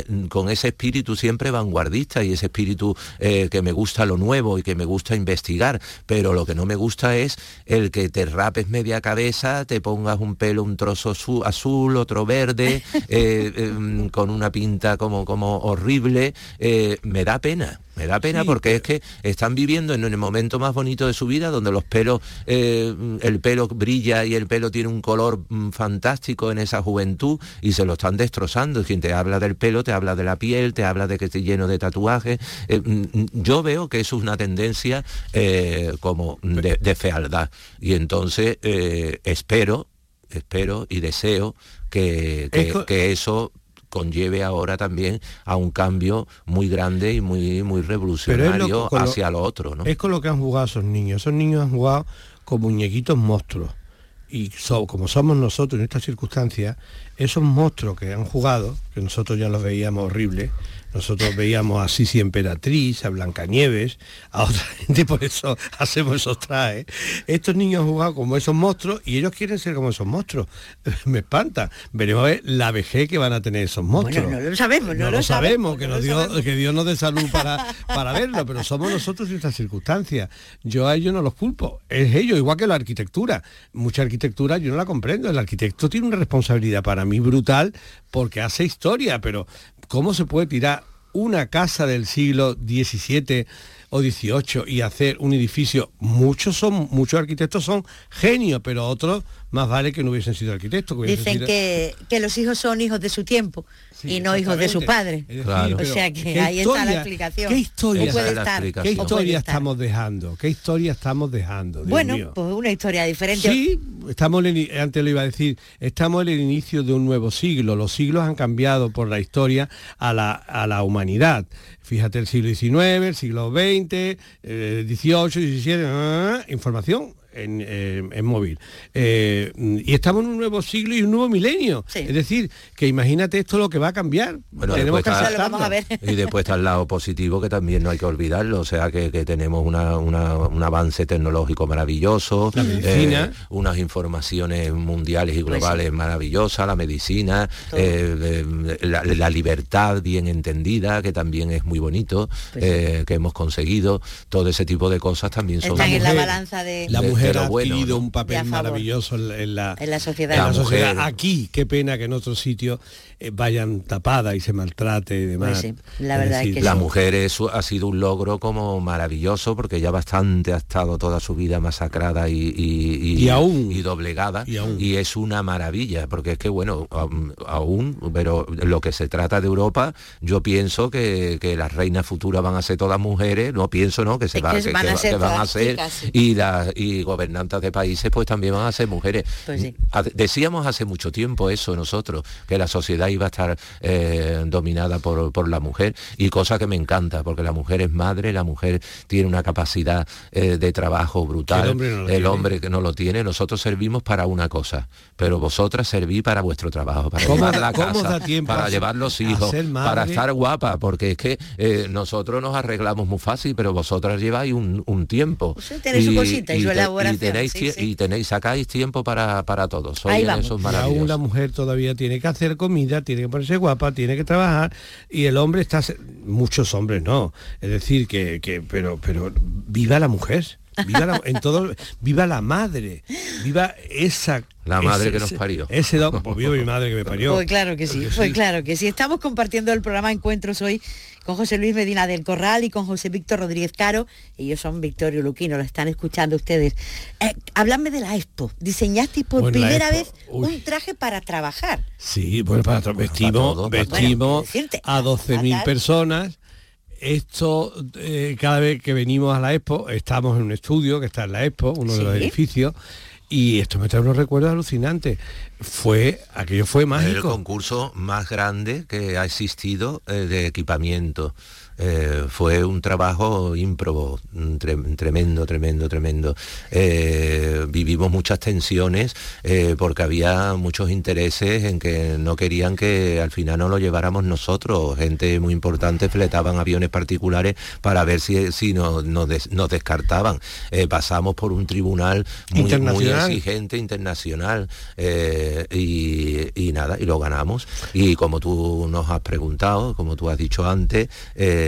mm, con ese espíritu siempre vanguardista y ese espíritu eh, que me gusta lo nuevo y que me gusta investigar. Pero lo que no me gusta es el que te rapes media cabeza, te pongas un pelo, un trozo su- azul, otro verde, (laughs) eh, eh, mm, con una pinta como, como horrible. eh, me da pena. Me da pena Sí, porque es que están viviendo en el momento más bonito de su vida, donde los pelos, eh, el pelo brilla y el pelo tiene un color mm, fantástico en esa juventud y se lo están destrozando. Quien te habla del pelo, te habla de la piel, te habla de que esté lleno de tatuajes. Eh, mm, mm, yo veo que eso es una tendencia eh, como de, de fealdad. Y entonces espero, espero y deseo que eso conlleve ahora también a un cambio muy grande y muy muy revolucionario con lo- hacia lo otro, ¿no? Es con lo que han jugado esos niños. Esos niños han jugado con muñequitos monstruos. Y so- como somos nosotros en estas circunstancias, esos monstruos que han jugado, que nosotros ya los veíamos horribles, nosotros veíamos a Sisi Emperatriz, a Blancanieves, a otra (laughs) gente, por eso hacemos esos trajes. Estos niños han jugado como esos monstruos y ellos quieren ser como esos monstruos. (laughs) Me espanta. Veremos a ver la vejez que van a tener esos monstruos. Bueno, no lo sabemos, no, no lo sabemos, que, no nos lo dio- sabemos. que Dios nos dé salud para, (laughs) para verlo, pero somos nosotros en estas circunstancias. Yo a ellos no los culpo, es ellos, igual que la arquitectura. Mucha arquitectura yo no la comprendo. El arquitecto tiene una responsabilidad para mí brutal porque hace historia, pero ¿cómo se puede tirar una casa del siglo XVII o XVIII y hacer un edificio? Muchos son, muchos arquitectos son genios, pero otros más vale que no hubiesen sido arquitectos. que hubiesen Dicen sido- que, que los hijos son hijos de su tiempo y no hijos de su padre. Claro. O sea que ¿qué ahí está la historia- explicación. ¿Qué historia, puede estar. ¿Qué historia estar. estamos dejando? ¿Qué historia estamos dejando? Dios Bueno, mío? pues una historia diferente. Sí, estamos en el- antes lo iba a decir, estamos en el inicio de un nuevo siglo. Los siglos han cambiado por la historia a la, a la humanidad. Fíjate el siglo XIX, el siglo XX, XVIII, XVII, ah, información. En, eh, en móvil. Eh, y estamos en un nuevo siglo y un nuevo milenio. Sí. Es decir, que imagínate esto lo que va a cambiar. Bueno, Tenemos que está- vamos a ver. Y después está el lado positivo que también no hay que olvidarlo, o sea que, que tenemos una- una- un avance tecnológico maravilloso, La medicina. eh, unas informaciones mundiales y Pues globales maravillosas, la medicina, eh, la, la libertad bien entendida, que también es muy bonito, Pues eh, que hemos conseguido, todo ese tipo de cosas también son Están en la mujer- balanza de, La De- mujer ha bueno, ¿no? un papel maravilloso en la, en la- en la sociedad. en la La sociedad. Aquí, qué pena que en otros sitios eh, vayan tapadas y se maltrate y demás. Pues sí, la verdad es que La sí. mujer es- ha sido un logro como maravilloso porque ya bastante ha estado toda su vida masacrada y, y, Y aún. y doblegada Y aún. es una maravilla porque es que bueno aún, aún, pero lo que se trata de Europa yo pienso que, que las reinas futuras van a ser todas mujeres no pienso no que se Es va- que que- van que a ser que van a todas ser chicas, sí. y las y gobernantes de países pues también van a ser mujeres. Pues sí. Decíamos hace mucho tiempo eso nosotros que la sociedad iba a estar eh, dominada por, por la mujer y cosa que me encanta porque la mujer es madre la mujer tiene una capacidad eh, de trabajo brutal. El hombre no lo el tiene. hombre que no lo tiene. Nosotros servimos para una cosa pero vosotras servís para vuestro trabajo para ¿Cómo- llevar la casa para llevar los hijos para estar guapa porque es que eh, nosotros nos arreglamos muy fácil pero vosotras lleváis un, un tiempo. Usted tiene su cosita y su elaboración, tenéis, sí, tie- sí. y tenéis sacáis tiempo para, para todo Sois Ahí en vamos. eso Y maravilloso. aún la mujer todavía tiene que hacer comida, tiene que ponerse guapa, tiene que trabajar y el hombre está muchos hombres no. Es decir que, que pero pero viva la mujer. Viva la, en todo viva la madre. Viva esa La madre ese- que nos parió. Ese don, pues viva mi madre que me parió. Pues claro que sí, pues claro que sí. Estamos compartiendo el programa Encuentros hoy con José Luis Medina del Corral y con José Víctor Rodríguez Caro. Ellos son Victorio Luquino, lo están escuchando ustedes. Eh, háblame de la Expo. Diseñaste por Bueno, primera Expo, vez uy. un traje para trabajar. Sí, bueno, para tra- vestimos, todo, para todo. vestimos Bueno, a 12.000 fatal. personas. Esto, eh, cada vez que venimos a la Expo, estamos en un estudio que está en la Expo, uno de los edificios, y esto me trae unos recuerdos alucinantes. Fue, aquello fue Es el mágico. concurso más grande que ha existido eh, de equipamiento. Eh, fue un trabajo ímprobo, mm, tremendo, tremendo, tremendo. Eh, vivimos muchas tensiones eh, porque había muchos intereses en que no querían que al final no lo lleváramos nosotros. Gente muy importante fletaban aviones particulares para ver si, si nos, descartaban. pasamos por un tribunal muy, muy exigente, internacional, y, y, nada, y lo ganamos. Y como tú nos has preguntado, como tú has dicho antes, eh,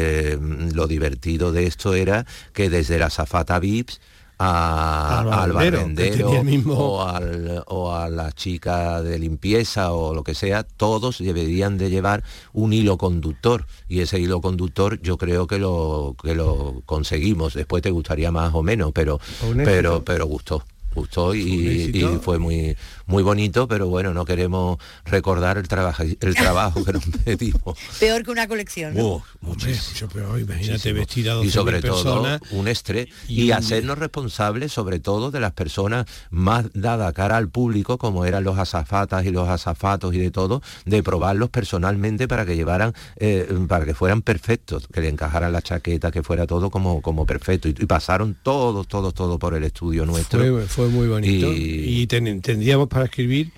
lo divertido de esto era que desde la zafata VIPS al barrendero, o, al, o, a la chica de limpieza o lo que sea, todos deberían de llevar un hilo conductor. Y ese hilo conductor yo creo que lo, que lo conseguimos. Después te gustaría más o menos, pero, pero, pero gustó gustó y, fue muy muy bonito, pero bueno, no queremos recordar el trabajo el trabajo que nos (laughs) metimos. Peor que una colección. mucho peor, imagínate vestida Y sobre todo un estrés y, hacernos responsables sobre todo de las personas más dadas cara al público, como eran los azafatas y los azafatos y de todo, de probarlos personalmente para que llevaran, eh, para que fueran perfectos, que le encajaran la chaqueta, que fuera todo como, como perfecto. Y, pasaron todos, todos, todos por el estudio nuestro fue muy bonito. Y, tendríamos para escribir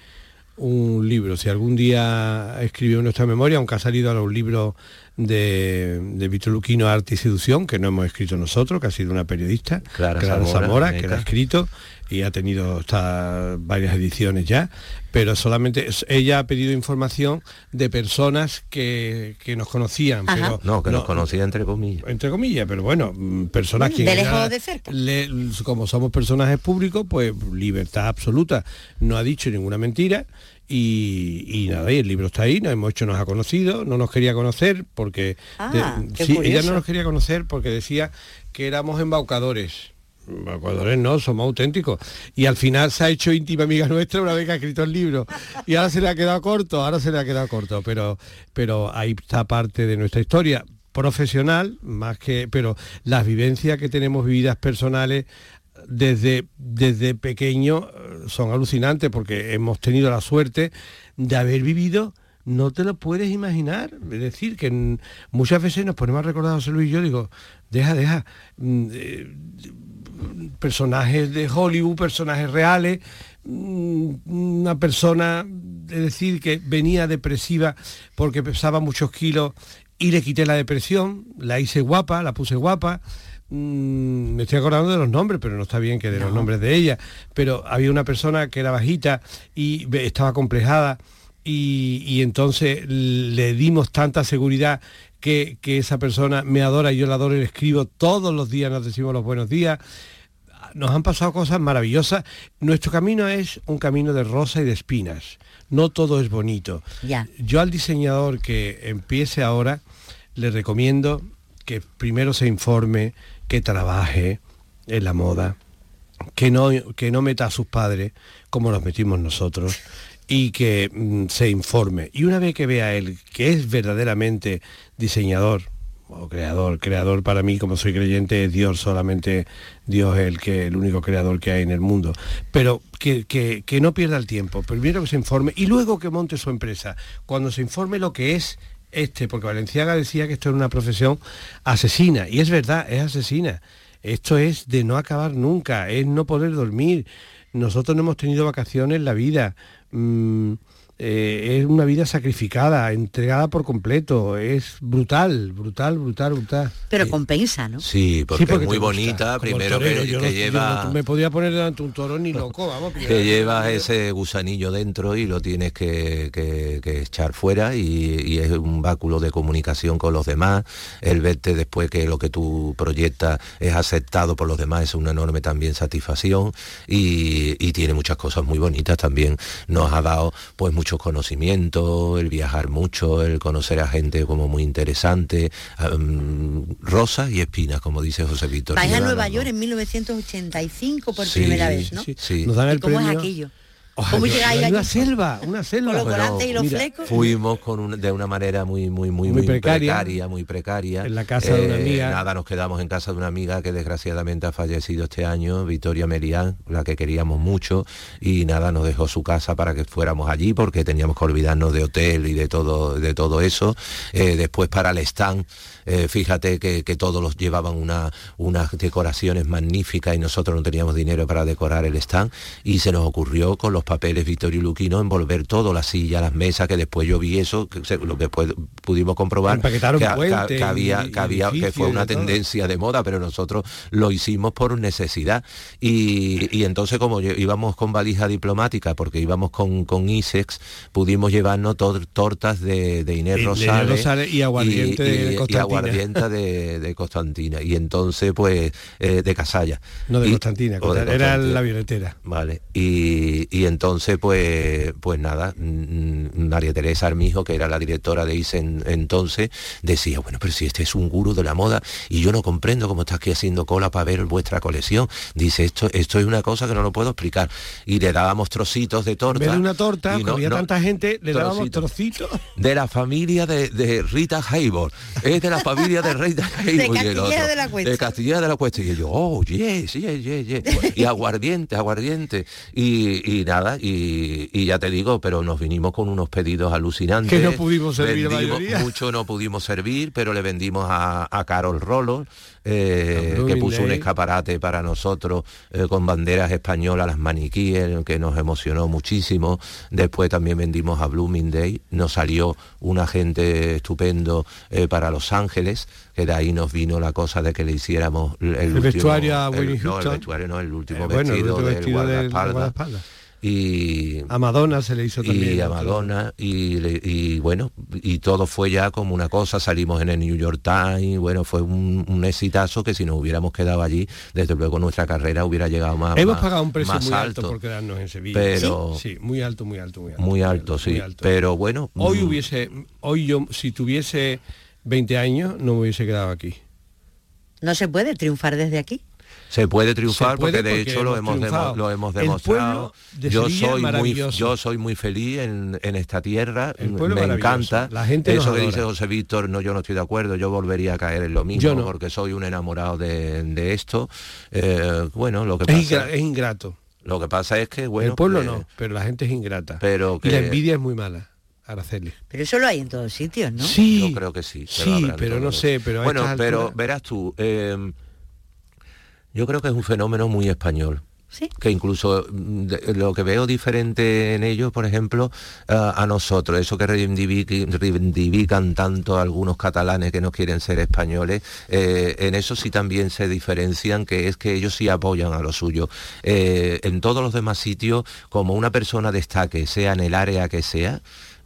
un libro. Si algún día escribió nuestra memoria, aunque ha salido a los libros de, de Víctor Luquino Arte y Seducción, que no hemos escrito nosotros, que ha sido una periodista, Clara, Zamora, que lo ha escrito y ha tenido varias ediciones ya, pero solamente ella ha pedido información de personas que, nos conocían. Pero no, que nos conocían entre comillas. Entre comillas, pero bueno, mm, personas que... De lejos de cerca. como somos personajes públicos, pues libertad absoluta. No ha dicho ninguna mentira y, nada, y el libro está ahí, nos hemos hecho, nos ha conocido, no nos quería conocer porque... Ah, ella no nos quería conocer porque decía que éramos embaucadores Ecuadores no, somos auténticos. Y al final se ha hecho íntima amiga nuestra una vez que ha escrito el libro. Y ahora se le ha quedado corto, ahora se le ha quedado corto. Pero, pero ahí está parte de nuestra historia profesional, más que, pero las vivencias que tenemos vividas personales desde, desde pequeño son alucinantes porque hemos tenido la suerte de haber vivido no te lo puedes imaginar. Es decir, que muchas veces nos ponemos a recordar a José Luis y yo digo, deja, deja, mm, eh, personajes de Hollywood, personajes reales, mm, una persona, es decir, que venía depresiva porque pesaba muchos kilos y le quité la depresión, la hice guapa, la puse guapa. Mm, me estoy acordando de los nombres, pero no está bien que de los nombres de ella. Pero había una persona que era bajita y estaba complejada y, y entonces le dimos tanta seguridad que, esa persona me adora y yo la adoro y le escribo todos los días, nos decimos los buenos días. Nos han pasado cosas maravillosas. Nuestro camino es un camino de rosa y de espinas. No todo es bonito. Yo al diseñador que empiece ahora le recomiendo que primero se informe, que trabaje en la moda, que no, que no meta a sus padres como nos metimos nosotros y que mm, se informe. Y una vez que vea él que es verdaderamente diseñador o creador, creador para mí como soy creyente es Dios, solamente Dios es el, que, el único creador que hay en el mundo. Pero que, que no pierda el tiempo, primero que se informe y luego que monte su empresa. Cuando se informe lo que es este, porque Valenciaga decía que esto es una profesión asesina, y es verdad, es asesina. Esto es de no acabar nunca, es no poder dormir. Nosotros no hemos tenido vacaciones en la vida. Mm, eh, es una vida sacrificada, entregada por completo, es brutal, brutal, brutal, brutal. Pero compensa, ¿no? Sí, porque, es muy bonita, primero que, lleva... me podía poner delante un toro ni loco, vamos. Que lleva ese gusanillo dentro y lo tienes que, echar fuera y, es un báculo de comunicación con los demás, el verte después que lo que tú proyectas es aceptado por los demás es una enorme también satisfacción y, y tiene muchas cosas muy bonitas también, nos ha dado pues mucho conocimiento, el viajar mucho, el conocer a gente como muy interesante, rosas y espinas, como dice José Víctor. Vais a Nueva York en 1985 por primera vez, ¿no? Sí, ¿Cómo es aquello? ¿Cómo llegáis allí? Una selva, una selva. Con los volantes y los Mira, flecos. Fuimos con un- de una manera muy muy muy, Muy precaria. precaria. muy precaria. En la casa de una amiga. Nada, nos quedamos en casa de una amiga que desgraciadamente ha fallecido este año, Victoria Melián, la que queríamos mucho, y nada, nos dejó su casa para que fuéramos allí porque teníamos que olvidarnos de hotel y de todo, de todo eso. Eh, después para el stand, eh, fíjate que, que todos los llevaban una, unas decoraciones magníficas y nosotros no teníamos dinero para decorar el stand y se nos ocurrió con los papeles Vittorio y Luquino envolver todo, la silla, las mesas, que después yo vi eso, que se- lo que después pudimos comprobar que, que- había, y- que, había- que fue y una tendencia de moda, pero nosotros lo hicimos por necesidad. Y, y entonces como lle- íbamos con valija diplomática, porque íbamos con, con ISEX, pudimos llevarnos tor- tortas de, de Inés Y- Rosales, y aguardiente de y Constantina. aguardiente de, de Constantina. Y entonces, pues, eh, de Casalla. No, de Y- Constantina, o de era la violetera. Vale, y, y entonces pues pues nada, mm, María Teresa Armijo, que era la directora de ICE en- entonces, decía, bueno, pero si este es un gurú de la moda y yo no comprendo cómo está aquí haciendo cola para ver vuestra colección. Dice, esto, esto es una cosa que no lo puedo explicar. Y le dábamos trocitos de En torta. vez de una torta, y como había tanta gente, le dábamos trocitos. De la familia de, de Rita Hayworth. Es de la familia de Rita Hayworth. el Castilla de la Cuesta. De Castilla de la Cuesta. Y yo, oh, yes, yes, yes, yes. (laughs) Y aguardiente, aguardiente. Y, y nada, y, y ya te digo, pero nos vinimos con unos pedidos alucinantes. Que no pudimos servir la Vendimos- mayoría. Mucho no pudimos servir, pero le vendimos a, a Carol Rolo, eh, que puso un Bloomingdale. escaparate para nosotros eh, con banderas españolas, las maniquíes, que nos emocionó muchísimo. Después también vendimos a Bloomingdale, nos salió un agente estupendo eh, para Los Ángeles, que de ahí nos vino la cosa de que le hiciéramos el, último- vestuario a el- no, el Houston. vestuario no, el último Eh, bueno, el vestido, último del vestido del guardaespaldas. guardaespaldas. Y A Madonna se le hizo también. y a. Madonna y, y bueno y todo fue ya como una cosa salimos en el New York Times bueno fue un, un exitazo que si nos hubiéramos quedado allí desde luego nuestra carrera hubiera llegado más Hemos más- pagado un precio más muy alto, por quedarnos en Sevilla. pero sí, muy alto, muy alto, muy alto. muy alto sí muy alto. pero bueno Hoy mm, hubiese, hoy yo, si tuviese 20 años, no me hubiese quedado aquí. No se puede triunfar desde aquí. Se puede triunfar Se puede porque de porque hecho lo hemos lo hemos El demostrado de yo es soy muy yo soy muy feliz en, en esta tierra me encanta La gente eso que dice José Víctor no yo no estoy de acuerdo yo volvería a caer en lo mismo Yo no. porque soy un enamorado de, de esto Eh, bueno lo que Es, pasa ingra- es ingrato. lo que pasa es que bueno el pueblo que- no, pero la gente es ingrata. pero Y la que- envidia es muy mala, Araceli. Pero eso lo hay en todos sitios, ¿no? Sí, yo creo que sí sí, pero no sé, pero bueno pero verás tú eh, yo creo que es un fenómeno muy español Sí. que incluso mm, de- lo que veo diferente en ellos, por ejemplo, a- a nosotros, eso que reivindiqui- reivindican tanto algunos catalanes que no quieren ser españoles, eh, en eso sí también se diferencian, que es que ellos sí apoyan a lo suyo. Eh, en todos los demás sitios, como una persona destaque, sea en el área que sea,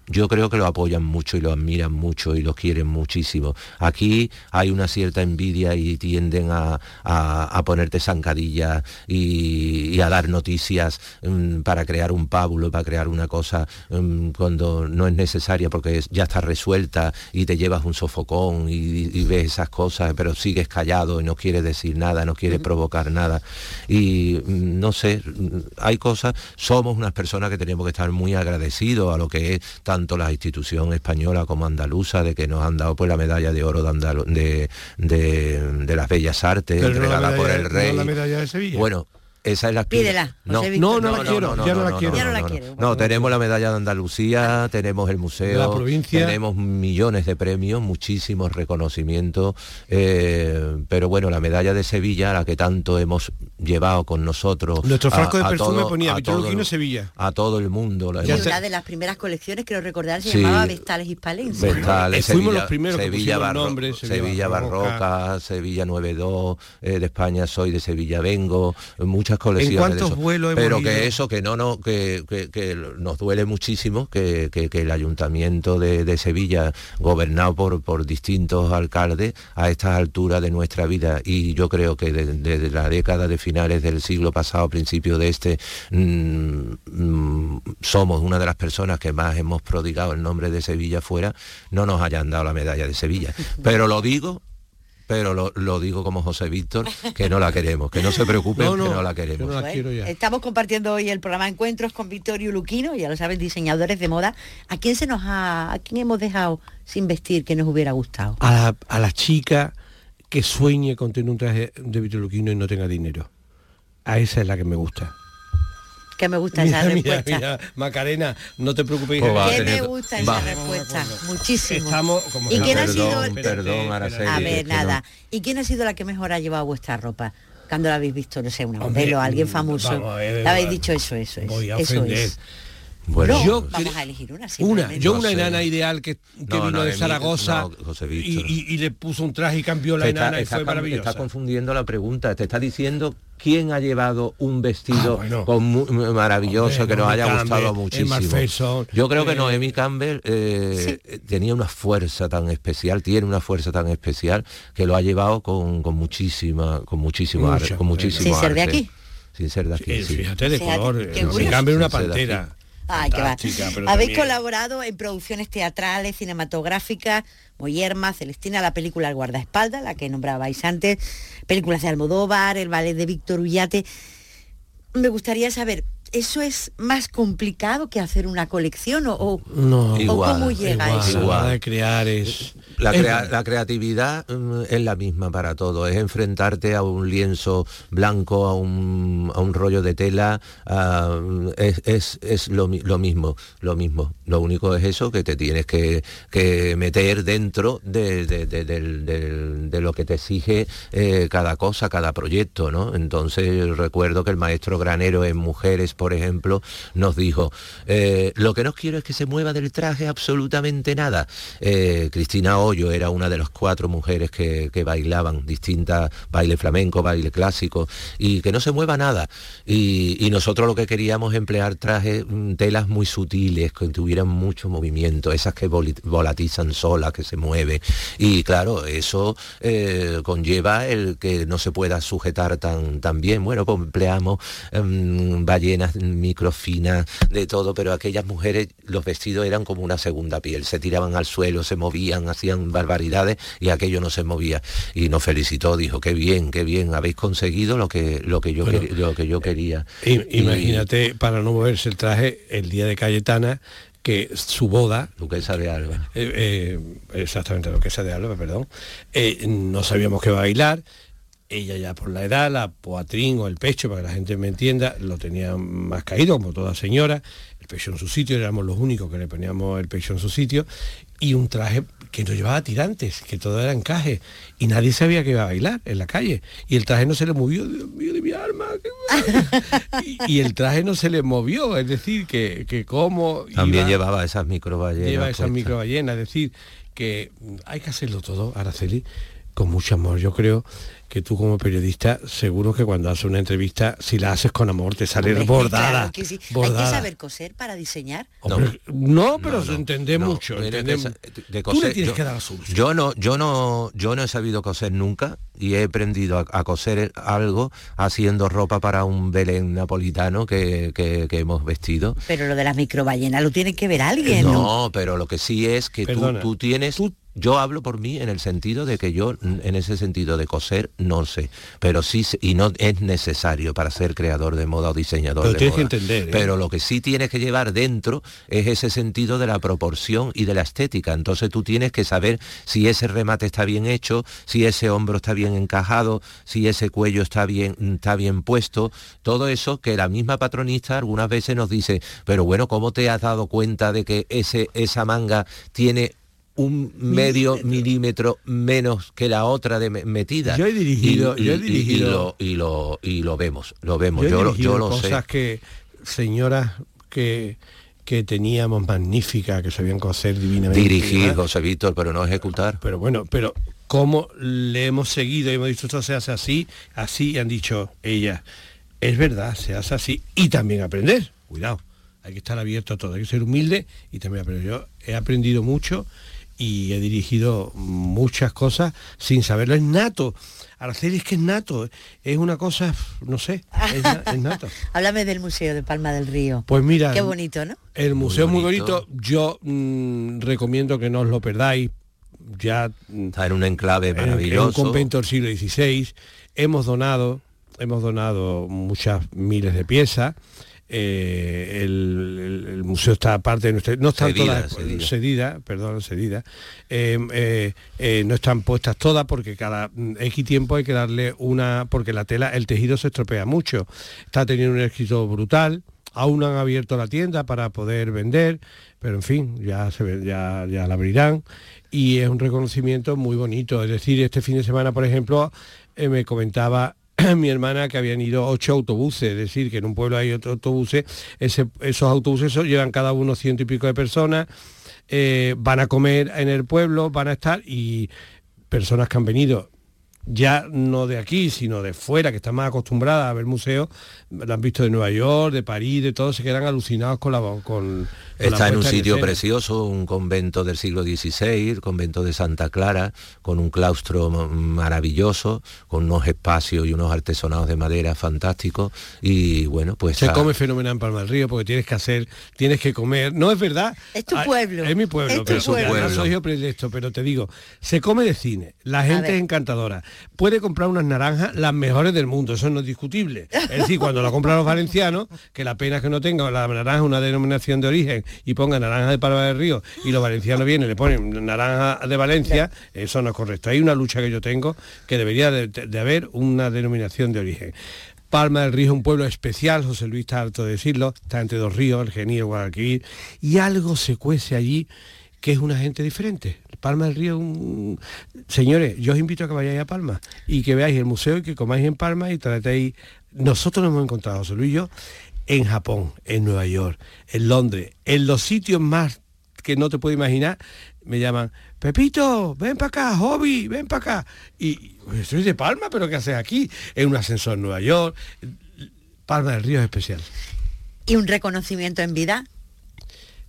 yo creo que lo apoyan mucho y lo admiran mucho y lo quieren muchísimo. Aquí hay una cierta envidia y tienden a, a- a ponerte zancadillas y, y a dar noticias mm, para crear un pábulo, para crear una cosa mm, cuando no es necesaria porque ya está resuelta y te llevas un sofocón y, y ves esas cosas, pero sigues callado y no quieres decir nada, no quieres provocar nada. Y mm, no sé, hay cosas, somos unas personas que tenemos que estar muy agradecidos a lo que es tanto la institución española como andaluza, de que nos han dado pues la medalla de oro de, Andalu- de, de- de las bellas artes, entregada por el rey. la medalla de Sevilla. Bueno, esa es la Pídela, no, José no, no la quiero, ya no la quiero. No tenemos la medalla de Andalucía, tenemos el museo, La provincia. tenemos millones de premios, muchísimos reconocimientos, eh, pero bueno, la medalla de Sevilla, la que tanto hemos llevado con nosotros. Nuestro a- frasco de a perfume todo- ponía Sevilla. A todo el mundo. la Y una de las primeras colecciones, creo recordar, se Sí. llamaba Vestales Hispalenses. Vestales, Eh, fuimos los primeros que Sevilla, pusimos Barro- nombres, Sevilla Sevilla Barroca. Barroca, Sevilla 92, eh, de España soy, de Sevilla vengo, eh, muchas colecciones. de cuántos eso. vuelos hemos Pero ido? que eso, que no, no, que, que- que nos duele muchísimo que, el ayuntamiento de, de Sevilla, gobernado por, por distintos alcaldes, a estas alturas de nuestra vida, y yo creo que de- desde la década de finales del siglo pasado, principio de este, mm, mm, somos una de las personas que más hemos prodigado el nombre de Sevilla fuera, no nos hayan dado la medalla de Sevilla. (laughs) Pero lo digo pero lo, lo digo como José Víctor, que no la queremos, que no se preocupen, No, no, que no la queremos. que no la quiero ya. Estamos compartiendo hoy el programa Encuentros con Victorio Luquino, ya lo saben, diseñadores de moda. ¿A quién se nos ha, a quién hemos dejado sin vestir que nos hubiera gustado? A la, a la chica que sueñe con tener un traje de Víctor Luquino y no tenga dinero. A esa es la que me gusta. Que me gusta (laughs) esa Mira, respuesta. mira, Macarena, no te preocupes. Pues va Que me gusta esa respuesta, muchísimo. Estamos como ¿Y quién ha sido? perdón, Araceli, A ver, no- nada. ¿Y quién ha sido la que mejor ha llevado vuestra ropa? Cuando la habéis visto, no sé, una Hombre, modelo, alguien mm, famoso. vamos a ver, Le habéis dicho eso, eso es. Voy a eso ofender. es. Bueno, No, yo vamos a elegir una. Una, yo No una sé. enana ideal que, que No, vino no, de Zaragoza y, Víctor. y- y le puso un traje y cambió la Te enana y está, fue está- maravillosa. está confundiendo la pregunta. Te está diciendo quién ha llevado un vestido Ah, bueno. con mu- maravilloso Hombre, que nos haya gustado Campbell, muchísimo. Yo creo que eh, Noemi Campbell eh, tenía una fuerza tan especial, tiene una fuerza tan especial que lo ha llevado con, con muchísima, con muchísimo Mucha, con muchísimo Sin ser de aquí. Sin ser de aquí. Eh, sí. Fíjate de color, eh, una Sin de aquí. pantera. Ay, qué va. Habéis también- colaborado en producciones teatrales, cinematográficas, Moyerma, Celestina, la película El guardaespaldas, la que nombrabais antes, películas de Almodóvar, el ballet de Víctor Ullate. Me gustaría saber, ¿eso es más complicado que hacer una colección o, o- No, o Igual, cómo llega igual, eso? Igual. la de crear es... La, crea- la creatividad mm, es la misma para todo, es enfrentarte a un lienzo blanco, a un, a un rollo de tela, a- es, es- es lo, lo mismo, lo mismo. Lo único es eso, que te tienes que, que meter dentro de, de- de lo que te exige eh, cada cosa, cada proyecto, ¿no? Entonces recuerdo que el maestro granero en Mujeres, por ejemplo, nos dijo, eh, lo que no quiero es que se mueva del traje absolutamente nada. Eh, Cristina Hoyo era una de las cuatro mujeres que, que bailaban distintas, baile flamenco, baile clásico, y que no se mueva nada. Y, nosotros lo que queríamos emplear trajes, mm, telas muy sutiles, que tuvieran mucho movimiento, esas que volatizan solas, que se mueven. Y claro, eso eh, conlleva el que no se pueda sujetar tan, tan bien. Bueno, pues empleamos em, ballenas microfinas, de todo, pero aquellas mujeres, los vestidos eran como una segunda piel, se tiraban al suelo, se movían, hacían barbaridades y aquello no se movía. Y nos felicitó, dijo, qué bien, qué bien, habéis conseguido lo que, lo que, yo, Bueno, lo que yo quería. Y- Imagínate, para no moverse el traje, el día de Cayetana, que su boda, Duquesa de Alba. eh, eh, exactamente lo que sea de Alba, perdón, eh, no sabíamos que iba a bailar, ella ya por la edad, la poatrín o el pecho, para que la gente me entienda, lo tenía más caído, como toda señora, el pecho en su sitio, éramos los únicos que le poníamos el pecho en su sitio, y un traje que no llevaba tirantes, que todo era encaje, y nadie sabía que iba a bailar en la calle, y el traje no se le movió, Dios mío de mi alma, qué- (laughs) y, y el traje no se le movió, es decir, que, que como También iba- llevaba esas microballenas. lleva esas microballenas, es decir, que hay que hacerlo todo, Araceli, con mucho amor. Yo creo que tú como periodista, seguro que cuando haces una entrevista, si la haces con amor, te sale Hombre, bordada. claro que sí. Hay que saber coser para diseñar. Hombre, no, pero No, se no, mucho. Tú le tienes yo- que dar. Yo no, yo no, yo no he sabido coser nunca y he aprendido a, a coser algo haciendo ropa para un Belén napolitano que, que- que hemos vestido. Pero lo de las microballenas lo tiene que ver alguien, ¿no? No, pero lo que sí es que tú, Perdona, tú tienes... Yo hablo por mí en el sentido de que yo, en ese sentido de coser, no sé. Pero sí, y no es necesario para ser creador de moda o diseñador Pero de tienes que entender, ¿eh? Pero lo que sí tienes que llevar dentro es ese sentido de la proporción y de la estética. Entonces tú tienes que saber si ese remate está bien hecho, si ese hombro está bien encajado, si ese cuello está bien, está bien puesto. Todo eso que la misma patronista algunas veces nos dice, pero bueno, ¿cómo te has dado cuenta de que ese, esa manga tiene un medio milímetro menos que la otra de me- metida. Yo he dirigido- y, yo he dirigido- y lo, y lo y lo vemos, lo vemos. Yo he Yo, lo, yo lo cosas sé. que señoras que que teníamos magníficas, que sabían coser divinamente. Dirigir. José Víctor, pero no ejecutar. Pero bueno, pero cómo le hemos seguido y hemos dicho esto se hace así, así y han dicho ellas, es verdad, se hace así y también aprender, cuidado, hay que estar abierto a todo, hay que ser humilde y también aprender. Yo he aprendido mucho y he dirigido muchas cosas sin saberlo, es nato. Araceli es que es nato, es una cosa, no sé, es, na- es nato. (laughs) Háblame del Museo de Palma del Río. Pues mira, Qué bonito, ¿no? El museo es muy bonito. bonito. Yo mm, recomiendo que no os lo perdáis. ya está en un enclave en- en maravilloso. un convento del siglo XVI. Hemos donado, hemos donado muchas miles de piezas. Eh, el, museo está aparte de nuestra no están Cedida, todas cedida. cedida, perdón cedida. Eh, eh, eh, no están puestas todas porque cada mm, x tiempo hay que darle una porque la tela el tejido se estropea mucho. Está teniendo un éxito brutal. Aún no han abierto la tienda para poder vender pero en fin ya se ya, ya la abrirán. Y es un reconocimiento muy bonito. Es decir este fin de semana por ejemplo eh, me comentaba (clears throat) mi hermana que habían ido ocho autobuses, es decir, que en un pueblo hay otro autobuses, esos autobuses llevan cada uno ciento y pico de personas, eh, van a comer en el pueblo, van a estar y personas que han venido ya no de aquí, sino de fuera, que están más acostumbradas a ver museos, lo han visto de Nueva York, de París, de todo, se quedan alucinados con la con, la Está en un sitio precioso, un convento del siglo XVI, el convento de Santa Clara, con un claustro ma- maravilloso, con unos espacios y unos artesonados de madera fantásticos. Y bueno, pues Se está- come fenomenal en Palma del Río porque tienes que hacer, tienes que comer. No es verdad. Es tu Ah, pueblo. Es mi pueblo. Es tu pero pueblo. además soy yo predilecto, pero te digo, se come de cine. La gente es encantadora. Puede comprar unas naranjas las mejores del mundo, eso no es discutible. Es decir, cuando lo compran los valencianos, que la pena es que no tenga la naranja una denominación de origen y ponga naranja de Palma del Río y los valencianos vienen y le ponen naranja de Valencia, eso no es correcto. Hay una lucha que yo tengo que debería de, de haber una denominación de origen. Palma del Río es un pueblo especial, José Luis está harto de decirlo, está entre dos ríos, el Genil, el Guadalquivir, y algo se cuece allí que es una gente diferente. Palma del Río, un- señores, yo os invito a que vayáis a Palma y que veáis el museo y que comáis en Palma y tratéis. Nosotros nos hemos encontrado, José Luis y yo, en Japón, en Nueva York, en Londres, en los sitios más que no te puedo imaginar, me llaman, Pepito, ven para acá, Hobby, ven para acá. Y "Pues, soy de Palma, pero ¿qué haces aquí? En un ascensor en Nueva York. Palma del Río es especial. Y un reconocimiento en vida.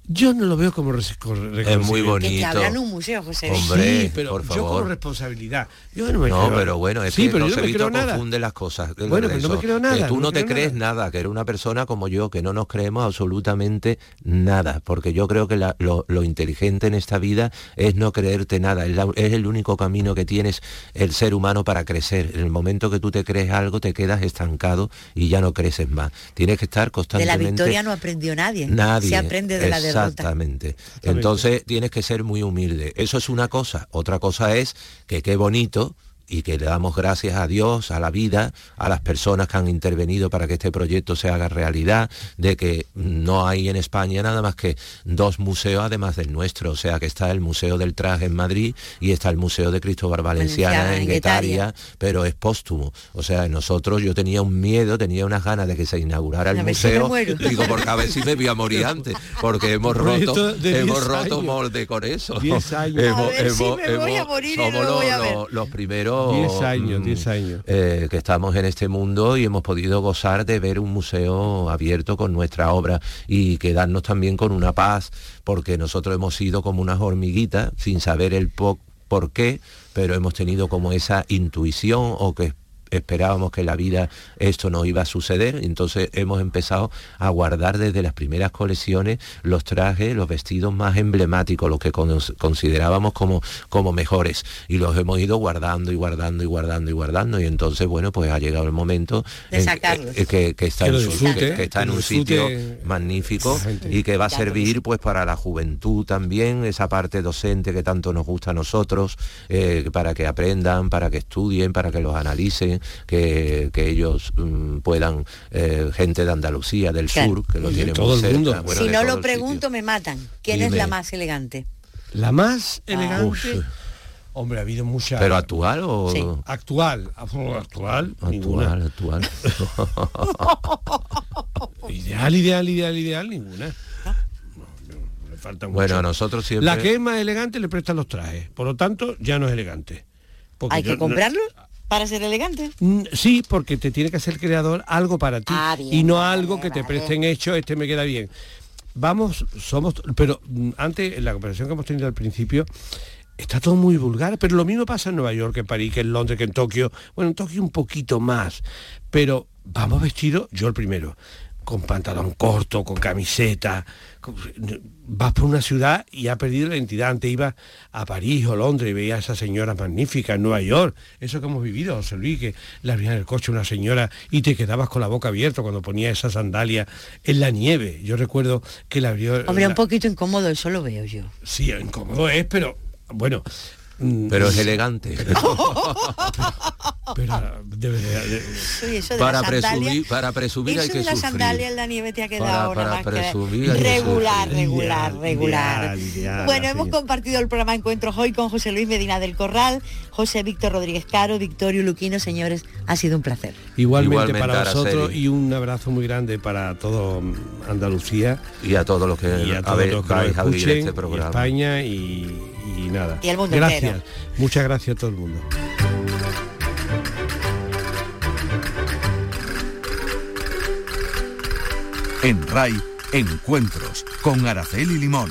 Yo no lo veo como reconocimiento. muy Que bonito. te abran un museo, José. Hombre, sí, pero por yo como responsabilidad. Yo no me No, creo- pero bueno, es sí, que pero yo José no me Víctor creo nada. confunde las cosas. Bueno, pero no me creo nada, Que tú no no, te crees nada. nada. que eres una persona como yo, que no nos creemos absolutamente nada, porque yo creo que la- lo, lo inteligente en esta vida es no creerte nada, es, la- es el único camino que tienes el ser humano para crecer. En el momento que tú te crees algo, te quedas estancado y ya no creces más. Tienes que estar De la constantemente... victoria no aprendió nadie. Nadie. Se aprende de la derrota. Exactamente. Entonces tienes que ser muy humilde. Eso es una cosa. Otra cosa es que qué bonito y que le damos gracias a Dios, a la vida, a las personas que han intervenido para que este proyecto se haga realidad, de que no hay en España nada más que dos museos además del nuestro, o sea que está el Museo del Traje en Madrid y está el Museo de Cristóbal Valenciana, Valenciana, en en Guetaria, pero es póstumo. O sea, nosotros yo tenía un miedo, tenía unas ganas de que se inaugurara el museo. (laughs) Digo, porque a ver si me voy a morir (laughs) antes, porque hemos roto, hemos 10 roto molde con eso. 10 años. Hemos- A ver si hemos- me voy a hemos- morir y somos no lo los, voy a ver. los- los primeros 10 años, mm, 10 años. eh, que estamos en este mundo y hemos podido gozar de ver un museo abierto con nuestra obra y quedarnos también con una paz, porque nosotros hemos sido como unas hormiguitas sin saber el po- por qué, pero hemos tenido como esa intuición o que esperábamos que en la vida esto no iba a suceder, entonces hemos empezado a guardar desde las primeras colecciones los trajes, los vestidos más emblemáticos, los que con- considerábamos como, como mejores, y los hemos ido guardando y guardando y guardando y guardando, y entonces, bueno, pues ha llegado el momento De sacarlos. eh, que, que está, Que en, su- disfrute, que- que está en que lo un sitio magnífico y que va a servir pues para la juventud también, esa parte docente que tanto nos gusta a nosotros, eh, para que aprendan, para que estudien, para que los analicen, que, que ellos mm, puedan, eh, gente de Andalucía, del Claro. sur, que lo Y de tiene todo muy el cerca, mundo. bueno, si no lo pregunto, sitio. me matan. ¿Quién es la más elegante? La más Ah. elegante. Uf. Hombre, ha habido mucha. Pero actual o Sí. Actual, actual, ninguna. actual, actual. (laughs) Ideal, ideal, ideal, ideal, ninguna. Falta mucho. bueno, a nosotros siempre La que es más elegante le prestan los trajes, por lo tanto ya no es elegante. Porque ¿Hay yo que no- comprarlo para ser elegante? Mm, Sí, porque te tiene que hacer el creador algo para ti Ah, bien, y no vale, algo que te vale. presten hecho, este me queda bien. Vamos, somos, pero mm, antes, en la conversación que hemos tenido al principio, está todo muy vulgar, pero lo mismo pasa en Nueva York, que en París, que en Londres, que en Tokio. Bueno, en Tokio un poquito más, pero vamos vestidos, yo el primero, con pantalón corto, con camiseta. Vas por una ciudad y ha perdido la identidad. Antes ibas a París o Londres y veías a esa señora magnífica en Nueva York. Eso que hemos vivido, José Luis, que la abría en el coche una señora y te quedabas con la boca abierta cuando ponía esa sandalia en la nieve. Yo recuerdo que la abrió... Hombre, un poquito incómodo, eso lo veo yo. Sí, incómodo es, pero bueno, pero es elegante. (laughs) para, presumir, para presumir hay que de la sandalia en la nieve te ha quedado para, presumir regular, regular, regular. bueno, hemos compartido el programa Encuentros hoy con José Luis Medina del Corral, José Víctor Rodríguez Caro, Victorio Luquino, señores, ha sido un placer. Igualmente, para vosotros y un abrazo muy grande para todo Andalucía y a todos los que, y a todos los que escuchen, este programa. España y y nada. Y el mundo gracias. Muchas gracias a todo el mundo. En RAI, encuentros con Araceli Limón.